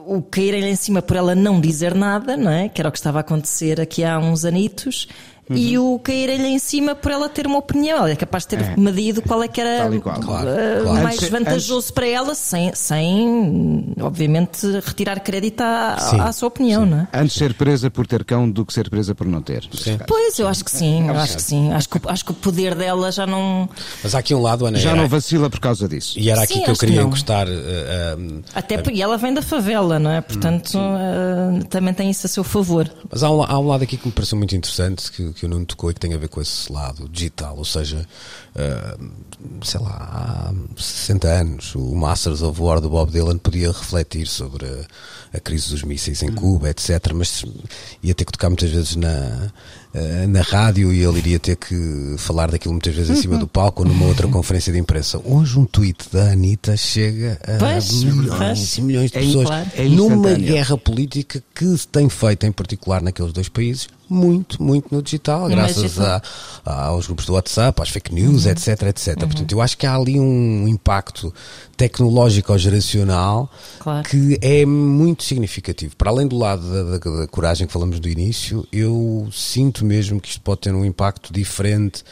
o caírem-lhe em cima por ela não dizer nada, não é? Que era o que estava a acontecer aqui há uns anitos. E o caírem-lhe em cima por ela ter uma opinião. Ela é capaz de ter É. medido qual é que era qual. Claro, eh, claro. mais Antes- vantajoso para ela, sem, sem, obviamente, retirar crédito à, Sim, à sua opinião, não é? Antes ser presa por ter cão do que ser presa por não ter. caso. Pois, eu acho que sim, eu acho que sim. Acho que, o- acho que o poder dela já não. Mas há aqui um lado, Ana. Já era- não vacila por causa disso. E era aqui Sim, que eu que queria não. encostar. eh, eh, Até porque ela vem da favela, não é? Portanto, eh, também tem isso a seu favor. Mas há um, há um lado aqui que me pareceu muito interessante que, que o Nuno tocou e que tem a ver com esse lado digital, ou seja, ah, sei lá, há 60 anos o Masters of War do Bob Dylan podia refletir sobre a, a crise dos mísseis em Cuba, etc. Mas ia ter que tocar muitas vezes na, ah, na rádio e ele iria ter que falar daquilo muitas vezes em cima do palco ou numa outra conferência de imprensa. Hoje um tweet da Anitta chega a Pois, milhões e milhões de É pessoas claro. É numa guerra política que se tem feito, em particular naqueles dois países, muito, muito no digital, No graças digital. a- a- aos grupos do WhatsApp, às fake news, etc, etc. Portanto, eu acho que há ali um impacto tecnológico ou geracional Claro. que é muito significativo. Para além do lado da, da- da coragem que falamos do início, eu sinto mesmo que isto pode ter um impacto diferente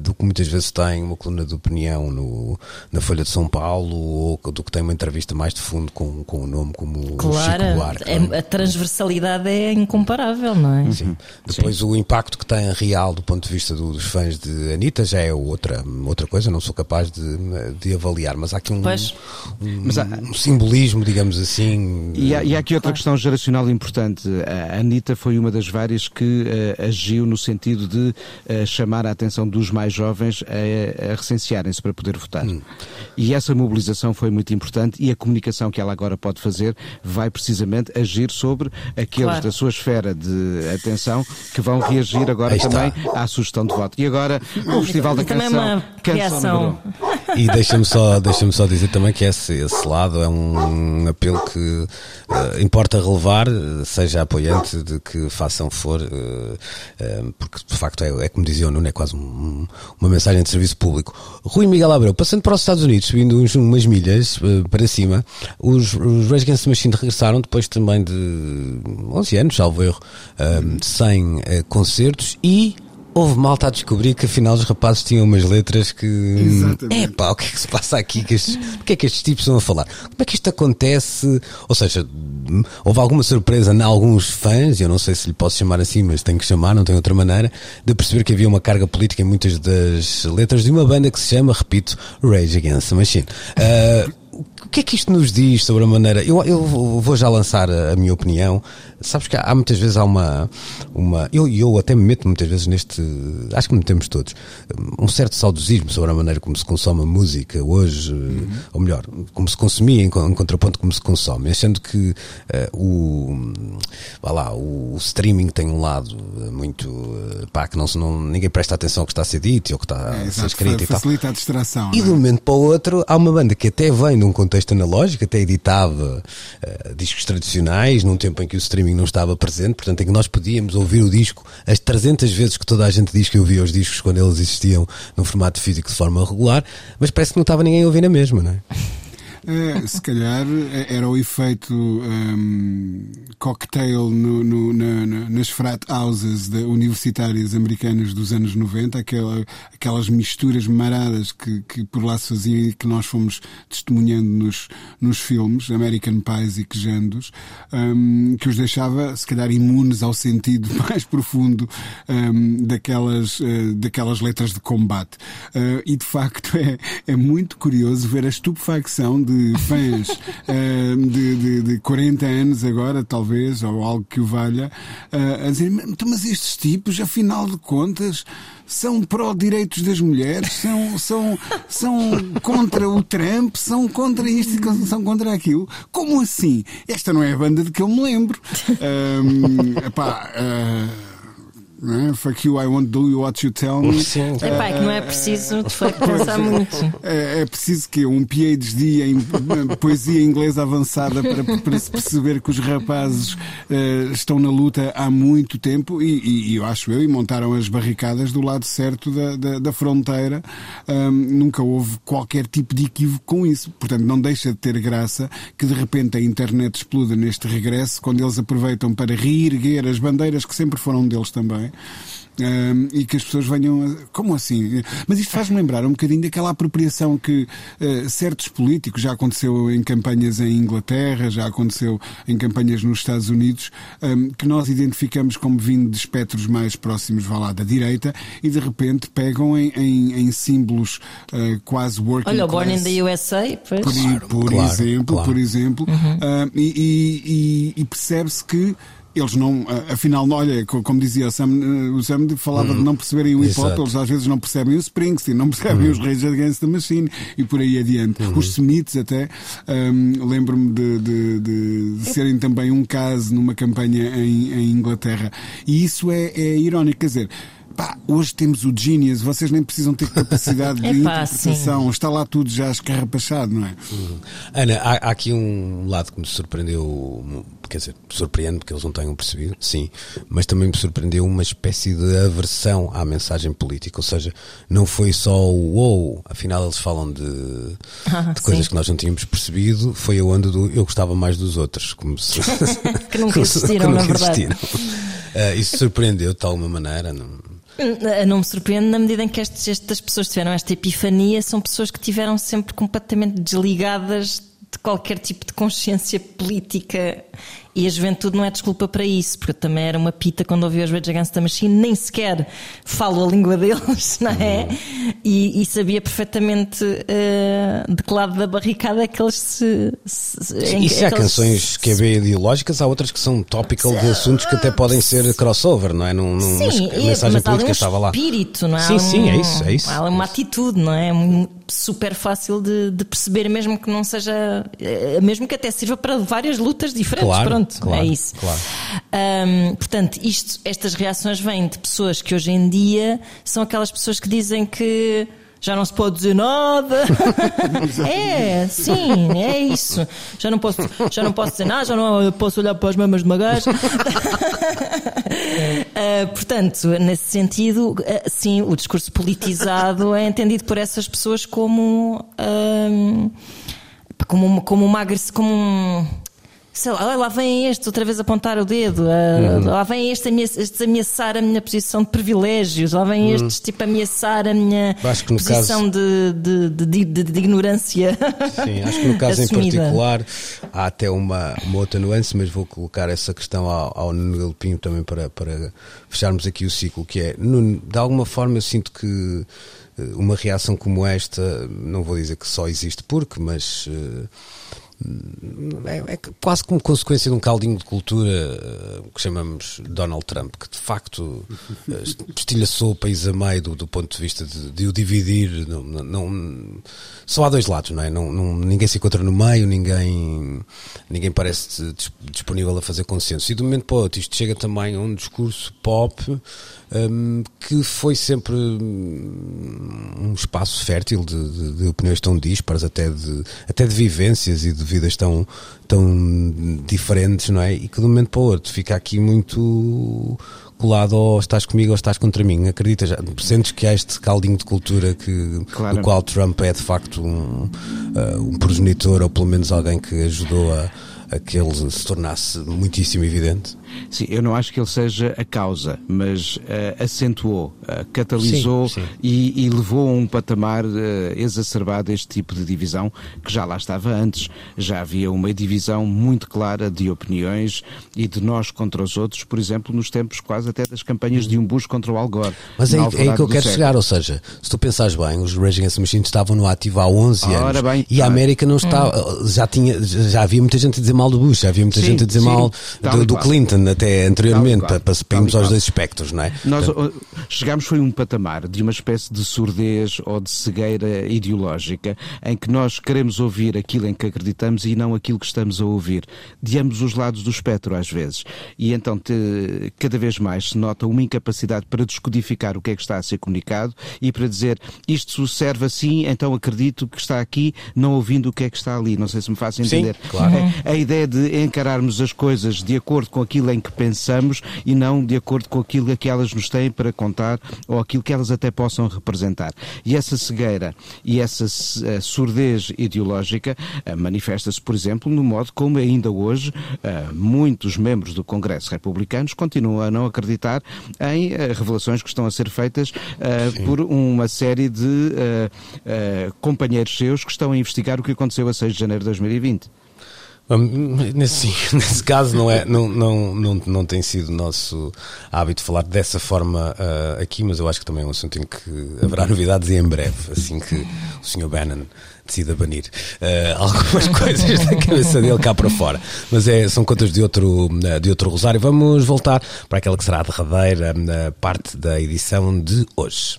do que muitas vezes tem uma coluna de opinião no, na Folha de São Paulo ou do que tem uma entrevista mais de fundo com, com um nome como o Chico Claro, Buarque. é- é? a transversalidade é incomparável, não é? Sim. Depois o impacto que tem real do ponto de vista do- dos fãs de Anitta já é outra, outra coisa, não sou capaz de, de avaliar, mas há aqui um, Pois. um, Mas há- um simbolismo, digamos assim. E há, e há aqui outra questão geracional importante. A Anitta foi uma das várias que eh, agiu no sentido de eh, chamar a atenção dos mais jovens a, a recensearem-se para poder votar. E essa mobilização foi muito importante e a comunicação que ela agora pode fazer vai precisamente agir sobre aqueles Claro. da sua esfera de atenção que vão reagir agora Aí está. também à sugestão de voto. E agora o Festival da também Canção. uma Canção. E deixa-me só, deixa só dizer também que esse, esse lado é um apelo que eh, importa relevar, eh, seja apoiante de que façam for, eh, eh, porque de facto é, é como dizia o Nuno, é quase um- uma mensagem de serviço público. Rui Miguel Abreu, passando para os Estados Unidos, subindo uns, umas milhas eh, para cima, os, os Rage Against the Machine regressaram depois também de 11 anos, salvo erro, eh, sem eh, concertos e Houve malta a descobrir que afinal os rapazes tinham umas letras que. Exatamente. É pá, o que é que se passa aqui? Que estes, o que é que estes tipos estão a falar? Como é que isto acontece? Ou seja, hum, houve alguma surpresa em alguns fãs, eu não sei se lhe posso chamar assim, mas tenho que chamar, não tem outra maneira, de perceber que havia uma carga política em muitas das letras de uma banda que se chama, repito, Rage Against the Machine. Ah, o que é que isto nos diz sobre a maneira? Eu, eu vou já lançar a, a minha opinião. Sabes que há, há muitas vezes há uma. uma eu, eu até me meto muitas vezes neste. Acho que metemos todos. Um certo saudosismo sobre a maneira como se consome a música hoje, ou melhor, como se consumia em, em contraponto como se consome, achando que eh, o. Vá lá, o, streaming tem um lado eh, muito. eh, pá, que não, não, ninguém presta atenção ao que está a ser dito ou ao que está É, a ser escrito e tal. facilita a distração. E de não um é? momento para o outro, há uma banda que até vem de um contexto analógico, até editava eh, discos tradicionais, num tempo em que o streaming não estava presente, portanto, em que nós podíamos ouvir o disco as 300 vezes que toda a gente diz que ouvia os discos quando eles existiam no formato físico de forma regular, mas parece que não estava ninguém a ouvir na mesma, não é? É, se calhar é- era o efeito hum, cocktail no- no- na- na- nas frat houses de- universitárias americanas dos anos 90, aquela, aquelas misturas maradas que, que por lá se faziam e que nós fomos testemunhando nos, nos filmes, American Pies e quejandos, hum, que os deixava se calhar imunes ao sentido mais profundo hum, daquelas, eh, daquelas letras de combate. Eh, e de facto é, é muito curioso ver a estupefacção de de fãs uh, de, de, de 40 anos agora, talvez, ou algo que o valha, uh, a dizer, mas estes tipos, afinal de contas, são pró-direitos das mulheres, são, são, são contra o Trump, são contra isto, são contra aquilo. Como assim? Esta não é a banda de que eu me lembro. Um, epá, uh, é? Fuck you, I won't do what you tell me. Sim. É pá, que não é preciso de facto pensar muito. É, é, preciso que um PhD em poesia inglesa avançada para, para se perceber que os rapazes uh, estão na luta há muito tempo e, e, e, eu acho eu, e montaram as barricadas do lado certo da, da, da fronteira. Um, nunca houve qualquer tipo de equívoco com isso. Portanto, não deixa de ter graça que de repente a internet exploda neste regresso quando eles aproveitam para reerguer as bandeiras que sempre foram deles também um, e que as pessoas venham. A... Como assim? Mas isto faz-me lembrar um bocadinho daquela apropriação que uh, certos políticos, já aconteceu em campanhas em Inglaterra, já aconteceu em campanhas nos Estados Unidos, um, que nós identificamos como vindo de espectros mais próximos, vá lá, da direita, e de repente pegam em, em, em símbolos uh, quase working Olha, class. Born in the USA, pois. Por, Claro, por claro, exemplo, claro. por exemplo, Uhum. e, e- e- e percebe-se que eles não, afinal, olha, co- como dizia o Sam, ah, o Sam falava de não perceberem o hip hop, eles às vezes não percebem o Springsteen, não percebem os Rage Against the Machine e por aí adiante. Os Smiths até, ahm, lembro-me de, de- de- de serem também um caso numa campanha em, em Inglaterra. E isso é, é irónico, quer dizer. Pá, hoje temos o Genius, vocês nem precisam ter capacidade de Epá, interpretação, está lá tudo já escarrapachado, não é? Ana, há, há aqui um lado que me surpreendeu, quer dizer, surpreende porque eles não tenham percebido, sim, mas também me surpreendeu uma espécie de aversão à mensagem política, ou seja, não foi só o wow, afinal eles falam de, Ah, de coisas sim. que nós não tínhamos percebido, foi a onda do eu gostava mais dos outros, como se, Que nunca existiram, que na verdade. Ah, isso surpreendeu de alguma maneira, não? Não me surpreende na medida em que estes, estas pessoas tiveram esta epifania são pessoas que tiveram sempre completamente desligadas de qualquer tipo de consciência política e a juventude não é desculpa para isso, porque eu também era uma pita quando ouvi os Rage Against the Machine, nem sequer falo a língua deles, não é? E, e sabia perfeitamente eh, de que lado da barricada é que eles se. se em- E se é há eles canções que é bem ideológicas, há outras que são topical de assuntos que até podem ser crossover, não é? Num, num, Sim, mas a é, mensagem mas política um estava lá. espírito, não é? Sim, Há sim, um- é isso, é isso. Há uma atitude, não é? Um- Super fácil de, de perceber, mesmo que não seja. eh, Mesmo que até sirva para várias lutas diferentes. Claro, Pronto, claro, é isso. claro. Ahm, portanto, isto, estas reações vêm de pessoas que hoje em dia são aquelas pessoas que dizem que. Já não se pode dizer nada. é, sim, é isso. Já não posso, já não posso dizer nada, já não posso olhar para as mamas de uma gaja. Uh, portanto, nesse sentido, uh, sim, o discurso politizado é entendido por essas pessoas como um, como uma, como uma agressão, como um, sei lá, lá vem este outra vez apontar o dedo, uh, lá vem este, estes ameaçar a minha posição de privilégios, lá vem estes tipo ameaçar a minha posição de, de, de, de- de ignorância. Sim, acho que no caso em assumida. particular há até uma, uma outra nuance, mas vou colocar essa questão ao, ao Nuno Galpinho também para, para fecharmos aqui o ciclo, que é, Nuno, de alguma forma eu sinto que eh, uma reação como esta, não vou dizer que só existe porque, mas eh, é, é quase como consequência de um caldinho de cultura eh, que chamamos Donald Trump, que de facto eh, estilhaçou o país a meio do, do ponto de vista de, de o dividir. Não, não- só há dois lados, não é? Não, não- ninguém se encontra no meio, ninguém, ninguém parece dis- disponível a fazer consenso. E de um momento para o outro, isto chega também a um discurso pop hum, que foi sempre hum, um espaço fértil de, de- de opiniões tão dispares, até de, até de vivências e de vidas tão, tão diferentes, não é? E que de um momento para o outro fica aqui muito colado ou estás comigo ou estás contra mim. Acredita já? Sentes que há este caldinho de cultura que, Claro. do qual Trump é de facto um, ah, um progenitor ou pelo menos alguém que ajudou a, a que ele se tornasse muitíssimo evidente? Sim, eu não acho que ele seja a causa, mas uh, acentuou, uh, catalisou Sim, sim. E, e levou a um patamar uh, exacerbado este tipo de divisão que já lá estava antes. Já havia uma divisão muito clara de opiniões e de nós contra os outros, por exemplo, nos tempos quase até das campanhas de um Bush contra o Al Gore. Mas é, é aí que eu quero século. chegar, ou seja, se tu pensares bem, os Rage Against the Machine estavam no ativo há 11 Ora anos bem, e a ah. América não está, já tinha, já havia muita gente a dizer mal do Bush, já havia muita Sim, gente a dizer sim, mal do, do. Clinton até anteriormente, Tal e para, irmos aos dois espectros, não é? Nós Portanto, chegámos foi um patamar de uma espécie de surdez ou de cegueira ideológica em que nós queremos ouvir aquilo em que acreditamos e não aquilo que estamos a ouvir, de ambos os lados do espectro às vezes. E então te- cada vez mais se nota uma incapacidade para descodificar o que é que está a ser comunicado e para dizer isto serve assim, então acredito que está aqui, não ouvindo o que é que está ali. Não sei se me faço Sim, entender. claro. A, a ideia de encararmos as coisas de acordo com aquilo em que pensamos e não de acordo com aquilo que elas nos têm para contar ou aquilo que elas até possam representar. E essa cegueira e essa eh, surdez ideológica eh, manifesta-se, por exemplo, no modo como ainda hoje eh, muitos membros do Congresso republicanos continuam a não acreditar em revelações que estão a ser feitas por uma série de companheiros seus que estão a investigar o que aconteceu a 6 de janeiro de 2020. Hum, Nesse, nesse caso não, é, não, não, não, não tem sido nosso hábito falar dessa forma ah, aqui, mas eu acho que também é um assunto em que haverá novidades e em breve, assim que o Sr. Bannon decida banir ah, algumas coisas da cabeça dele cá para fora. Mas é, são contas de outro, ah, de outro rosário. Vamos voltar para aquela que será a derradeira parte da edição de hoje.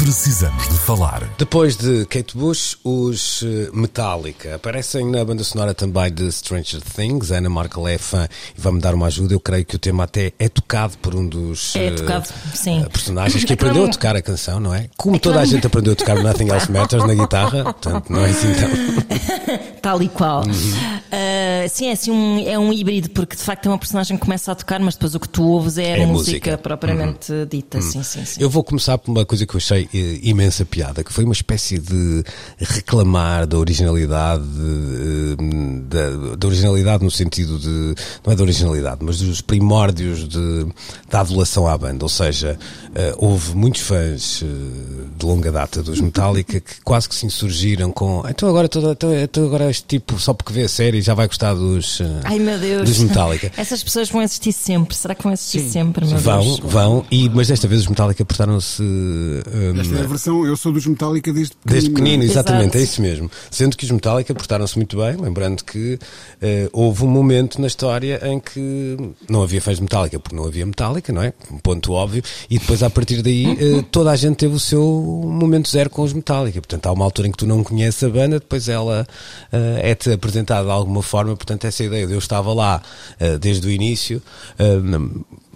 Precisamos de falar. Depois de Kate Bush, os eh, Metallica aparecem na banda sonora também de Stranger Things. A Ana Markel é fã e vai-me dar uma ajuda. Eu creio que o tema até é tocado por um dos É eh, tocado, sim. eh, personagens que É que aprendeu a não- tocar a canção, não é? Como É toda a gente aprendeu a tocar Nothing Else Matters na guitarra, portanto, não é assim tão. Tal e qual. Uhum. Ah, sim, é assim um, é um híbrido, porque de facto é uma personagem que começa a tocar, mas depois o que tu ouves é, É a música, música. Uhum. propriamente dita. Sim, sim, sim. Eu vou começar por uma coisa que eu achei eh, imensa piada, que foi uma espécie de reclamar da originalidade, eh, da, da originalidade no sentido de, não é da originalidade, mas dos primórdios de, da adulação à banda. Ou seja, eh, houve muitos fãs eh, de longa data dos Metallica que quase que se insurgiram com, então agora, toda, então, então agora este tipo, só porque vê a série, já vai gostar dos, eh, Ai meu Deus. dos Metallica. Essas pessoas vão existir sempre. Será que vão existir Sim. sempre, meu Vão, Deus? vão, e, mas desta vez os Metallica portaram-se eh, Esta é a versão, eu sou dos Metallica desde pequenino. Desde pequenino, exatamente, Exato. é isso mesmo. Sendo que os Metallica portaram-se muito bem, lembrando que eh, houve um momento na história em que não havia fãs de Metallica, porque não havia Metallica, não é? Um ponto óbvio, e depois a partir daí eh, toda a gente teve o seu momento zero com os Metallica. Portanto, há uma altura em que tu não conheces a banda, depois ela eh, é-te apresentada de alguma forma, portanto, essa ideia de eu estava lá eh, desde o início, eh,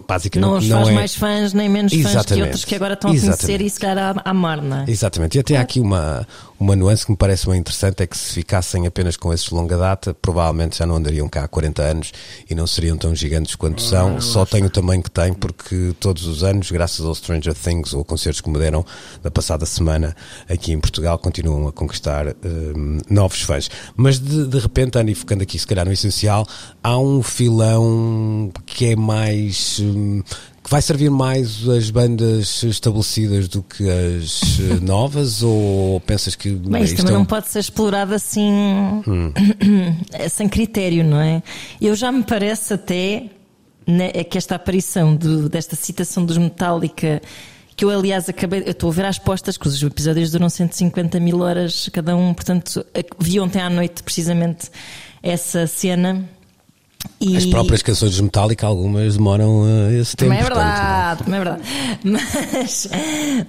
basicamente Não os não faz é. mais fãs nem menos fãs que Exatamente. outros que agora estão a conhecer Exatamente. e se calhar a amar, não é? Exatamente. E até há aqui uma, uma nuance que me parece bem interessante: é que se ficassem apenas com esses de longa data, provavelmente já não andariam cá há 40 anos e não seriam tão gigantes quanto são. Só têm o tamanho que têm, porque todos os anos, graças ao Stranger Things ou concertos que me deram na passada semana aqui em Portugal, continuam a conquistar hum, novos fãs. Mas de, de repente, Ana, e focando aqui se calhar no essencial, há um filão que é mais. hum, que vai servir mais as bandas estabelecidas do que as eh, novas ou pensas que Bem, isto isto também é um- não pode ser explorado assim sem critério, não é? Eu já me parece até né, é que esta aparição do- desta citação dos Metallica, que eu aliás acabei, eu estou a ver às postas, que os episódios duram 150 mil horas cada um, portanto vi ontem à noite precisamente essa cena. E... As próprias canções dos Metallica, algumas demoram eh, esse tempo. Também é portanto, verdade, também é verdade. Mas,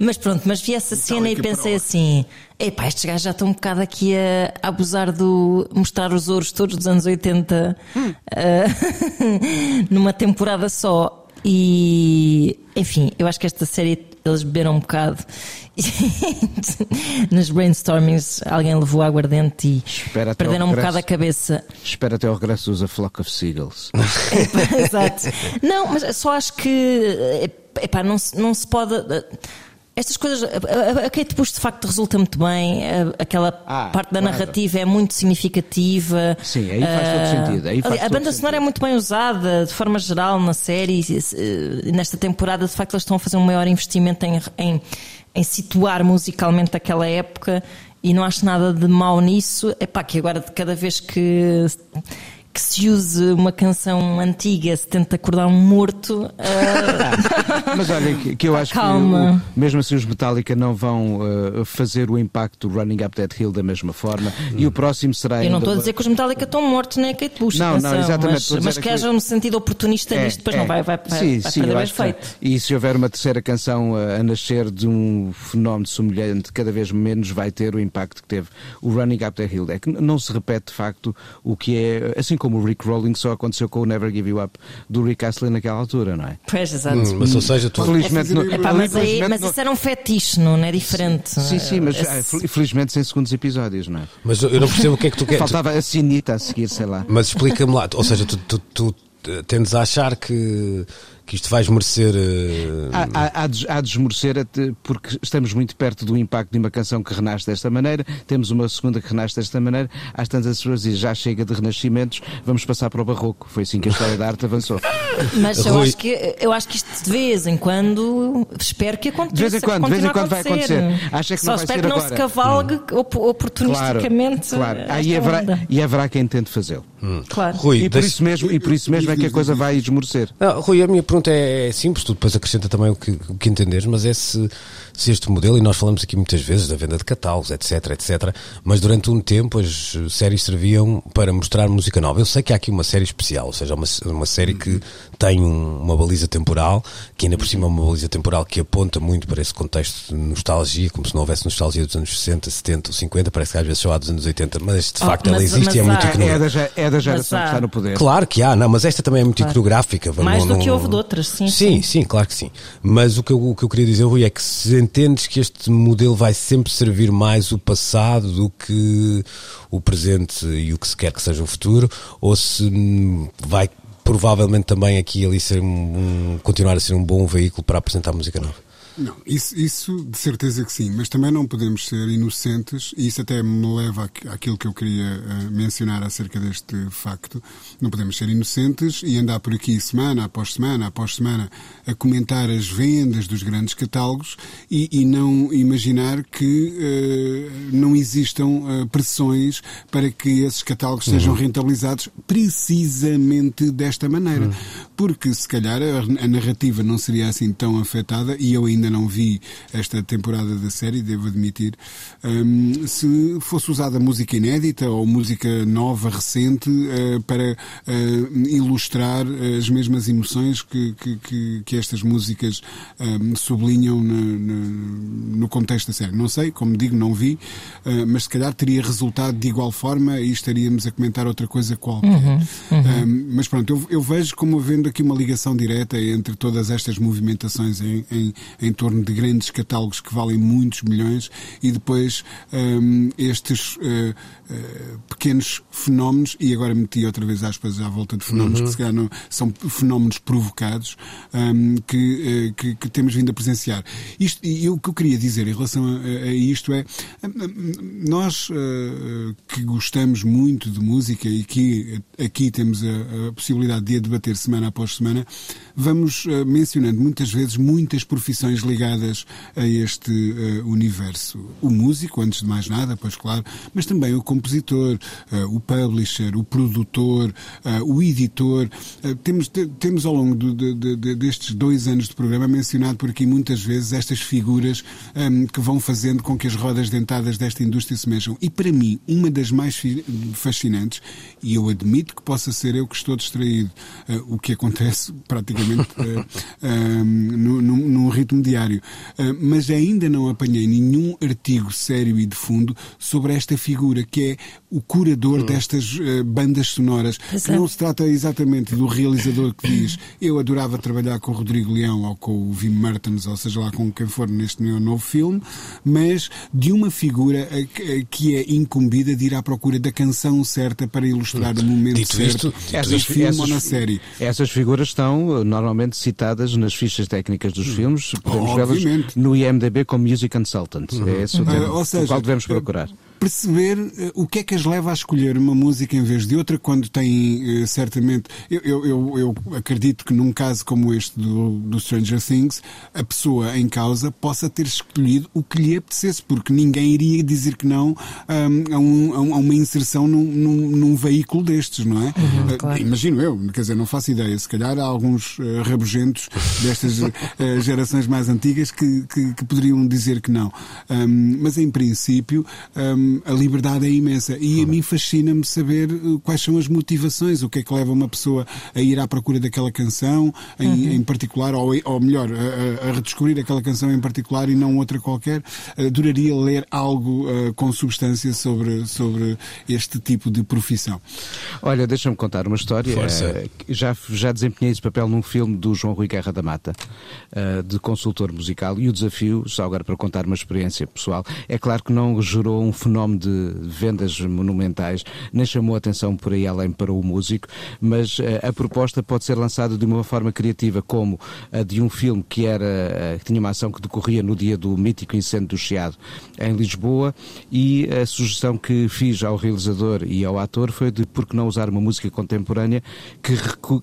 mas pronto, mas vi essa cena e pensei assim: epá, estes gajos já estão um bocado aqui a, abusar do. mostrar os ouros todos dos anos 80 eh, numa temporada só. E enfim, eu acho que esta série eles beberam um bocado. Nos brainstormings alguém levou aguardente e Espera perderam um regresso. bocado a cabeça. Espera até ao regresso dos A Flock of Seagulls. Exato. Não, mas só acho que epá, não, se, não se pode. Estas coisas, a, a- a Kate Bush de facto resulta muito bem, a- aquela Ah, parte da claro. narrativa é muito significativa. Sim, aí faz todo Ah, sentido, faz a todo banda sonora é muito bem usada, de forma geral, na série. eh, Nesta temporada, de facto, eles estão a fazer um maior investimento em, em, em situar musicalmente aquela época e não acho nada de mau nisso. É pá, que agora, de cada vez que. Que se use uma canção antiga, se tenta acordar um morto. ah, Mas olha, que, que eu acho Calma. que o- mesmo assim os Metallica não vão uh, fazer o impacto do Running Up That Hill da mesma forma e o próximo será Eu não estou a dizer que os Metallica estão mortos, nem a Kate Bush. Não, não, exatamente, Mas, a mas que que- haja um sentido oportunista É, nisto, depois é. não vai, vai, vai, sim, vai sim, perder bem feito. E se houver uma terceira canção uh, a nascer de um fenómeno semelhante, cada vez menos vai ter o impacto que teve o Running Up the Hill. É que não se repete de facto o que é, assim como o Rick Rolling só aconteceu com o Never Give You Up do Rick Astley naquela altura, não é? Pois, exato. Hum, mas ou seja, tu, Felizmente, fazer- no- Epá, mas, aí, mas isso era um fetiche, não é diferente. Sim, sim, mas Esse- ah, fel- felizmente sem segundos episódios, não é? mas eu não percebo o que é que tu queres. Faltava a Sinita a seguir, sei lá. Mas explica-me lá, ou seja, tu, tu, tu, eh, tendes a achar que, que isto vai esmorecer. eh, Há, há, há de- há de esmorecer porque estamos muito perto do impacto de uma canção que renasce desta maneira, temos uma segunda que renasce desta maneira, às tantas as pessoas dizem já chega de renascimentos, vamos passar para o barroco. Foi assim que a história da arte avançou. Mas eu Rui- acho, que, eu acho que isto de vez em quando espero que aconteça. De vez em quando, de vez em quando vai acontecer. Acha que Só não vai espero ser que não agora. se cavalgue op- oportunisticamente. claro. esta Aí haverá, e haverá quem tente fazê-lo. Claro. Rui, E por deixa- isso mesmo, e por isso mesmo é que a coisa vai esmorecer. Não, Rui, a minha pergunta é, é simples, tu depois acrescenta também o que, o que entenderes, mas é se, se este modelo, e nós falamos aqui muitas vezes da venda de catálogos, etc, etc, mas durante um tempo as séries serviam para mostrar música nova. Eu sei que há aqui uma série especial, ou seja, uma, uma série que tem um- uma baliza temporal, que ainda por cima é uma baliza temporal que aponta muito para esse contexto de nostalgia, como se não houvesse nostalgia dos anos 60, 70 ou 50, parece que às vezes só há dos anos 80, mas de Oh, facto ela mas- existe e é muito É iconográfica. da, ge- é da geração que está no poder. Claro que há, não, mas esta também é muito iconográfica. Mais não- do que não- houve de outras, sim. Sim, sim, claro que sim. Mas o que, eu, o que eu queria dizer, Rui, é que se entendes que este modelo vai sempre servir mais o passado do que o presente e o que se quer que seja o futuro, ou se hum, vai provavelmente também aqui ali ser um- continuar a ser um bom veículo para apresentar música nova. Não, isso, isso de certeza que sim, mas também não podemos ser inocentes, e isso até me leva àqu- àquilo que eu queria eh, mencionar acerca deste facto. Não podemos ser inocentes e andar por aqui semana após semana após semana a comentar as vendas dos grandes catálogos e, e não imaginar que eh, não existam eh, pressões para que esses catálogos sejam rentabilizados precisamente desta maneira. Porque se calhar a, a narrativa não seria assim tão afetada e eu ainda não vi esta temporada da série, devo admitir, hum, se fosse usada música inédita ou música nova, recente, eh, para eh, ilustrar as mesmas emoções que, que, que, que estas músicas hum, sublinham no, no- no contexto da série. Não sei, como digo, não vi, eh, mas se calhar teria resultado de igual forma e estaríamos a comentar outra coisa qualquer. Hum, mas pronto, eu, eu vejo como havendo aqui uma ligação direta entre todas estas movimentações em, em, em torno de grandes catálogos que valem muitos milhões e depois hum, estes eh, eh, pequenos fenómenos, e agora meti outra vez aspas à volta de fenómenos que se calhar não, são fenómenos provocados hum, que, eh, que, que temos vindo a presenciar. Isto, e o que eu queria dizer em relação a, a isto é nós eh, que gostamos muito de música e que aqui temos a, a possibilidade de a debater semana após semana, vamos mencionando muitas vezes muitas profissões ligadas a este universo. O músico, antes de mais nada, pois claro, mas também o compositor, eh, o publisher, o produtor, eh, o editor. Eh, temos, te- temos ao longo de- de- de- destes dois anos de programa mencionado por aqui muitas vezes estas figuras ehm, que vão fazendo com que as rodas dentadas desta indústria se mexam. E para mim, uma das mais fascinantes, e eu admito que possa ser eu que estou distraído, eh, o que acontece praticamente eh, ehm, no- num, num ritmo diário, Eh, mas ainda não apanhei nenhum artigo sério e de fundo sobre esta figura que é o curador destas eh, bandas sonoras. É. não se trata exatamente do realizador que diz eu adorava trabalhar com o Rodrigo Leão ou com o Vim Mertens, ou seja lá com quem for neste meu novo filme, mas de uma figura eh, que- é incumbida de ir à procura da canção certa para ilustrar o momento Dito certo isto, isto, filme ou na série. Essas figuras estão normalmente citadas nas fichas técnicas dos filmes. Ou devemos vê-las no IMDB como Music Consultant. Uhum. É esse o termo, uh, ou seja, qual devemos procurar perceber uh, o que é que as leva a escolher uma música em vez de outra quando tem uh, certamente eu, eu, eu, acredito que num caso como este do, do Stranger Things a pessoa em causa possa ter escolhido o que lhe apetecesse porque ninguém iria dizer que não um, a, um, a, uma inserção num, num, num, veículo destes, não é? Uhum, uh, claro. Imagino eu, quer dizer, não faço ideia. Se calhar há alguns uh, rabugentos destas uh, gerações mais antigas que, que, que, poderiam dizer que não. Um, mas em princípio um, a liberdade é imensa e a mim fascina-me saber quais são as motivações, o que é que leva uma pessoa a ir à procura daquela canção em, uhum. em particular, ou, ou melhor, a, a, redescobrir aquela canção em particular e não outra qualquer. Adoraria ler algo com substância sobre, sobre este tipo de profissão. Olha, deixa-me contar uma história. Uh, já, já desempenhei esse papel num filme do João Rui Guerra da Mata, uh, de consultor musical, e o desafio, só agora para contar uma experiência pessoal, é claro que não gerou um fenómeno de vendas monumentais, nem chamou atenção por aí além para o músico, mas uh, a proposta pode ser lançada de uma forma criativa, como a de um filme que era que tinha uma ação que decorria no dia do mítico incêndio do Chiado em Lisboa e a sugestão que fiz ao realizador e ao ator foi de por que não usar uma música contemporânea que,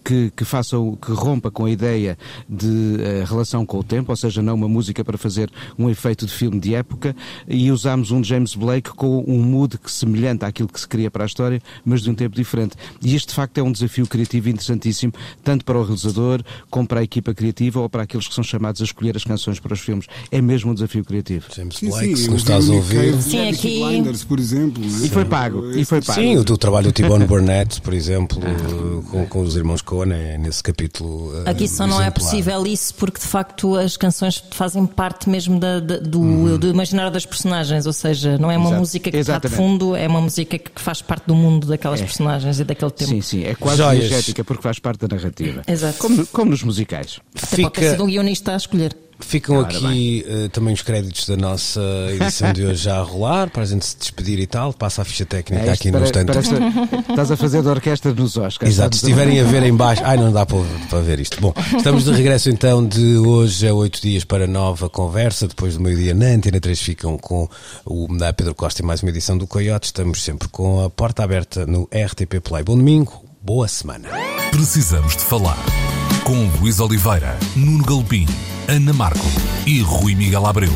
que, que faça, que rompa com a ideia de uh, relação com o tempo, ou seja, não uma música para fazer um efeito de filme de época, e usámos um James Blake com um mood que semelhante àquilo que se queria para a história, mas de um tempo diferente. E este, de facto, é um desafio criativo interessantíssimo, tanto para o realizador, como para a equipa criativa ou para aqueles que são chamados a escolher as canções para os filmes. É mesmo um desafio criativo. James Blake, sim, sim, se nos estás a ouvir. Sim, aqui. Blinders, por exemplo. É? E foi pago. E foi pago. Sim, o, o trabalho do Tibone Burnett, por exemplo, com, com, os irmãos Coen, é nesse capítulo. Uh, Aqui só não é possível isso porque de facto as canções fazem parte mesmo da, da, do, uhum. do imaginário das personagens, ou seja, não é uma Exato. música que está de fundo, é uma música que faz parte do mundo daquelas é. personagens e daquele tempo. Sim, sim, é quase energética porque faz parte da narrativa. Exato. Como, como nos musicais. Até Fica... pode ter sido um guionista a escolher. Ficam aqui uh, também os créditos da nossa edição de hoje já a rolar, para a gente se despedir e tal. Passa a ficha técnica é aqui no instante. estás a fazer de orquestra nos Oscars. Exato, se estiverem a ver em baixo. Ai, não dá para, para ver isto. Bom, estamos de regresso então de hoje a oito dias para nova conversa. Depois do meio-dia na Antena 3 ficam com o Pedro Costa e mais uma edição do Coyote. Estamos sempre com a porta aberta no RTP Play. Bom domingo, boa semana. Precisamos de falar com Luís Oliveira, Nuno Galpim, Ana Marco e Rui Miguel Abreu.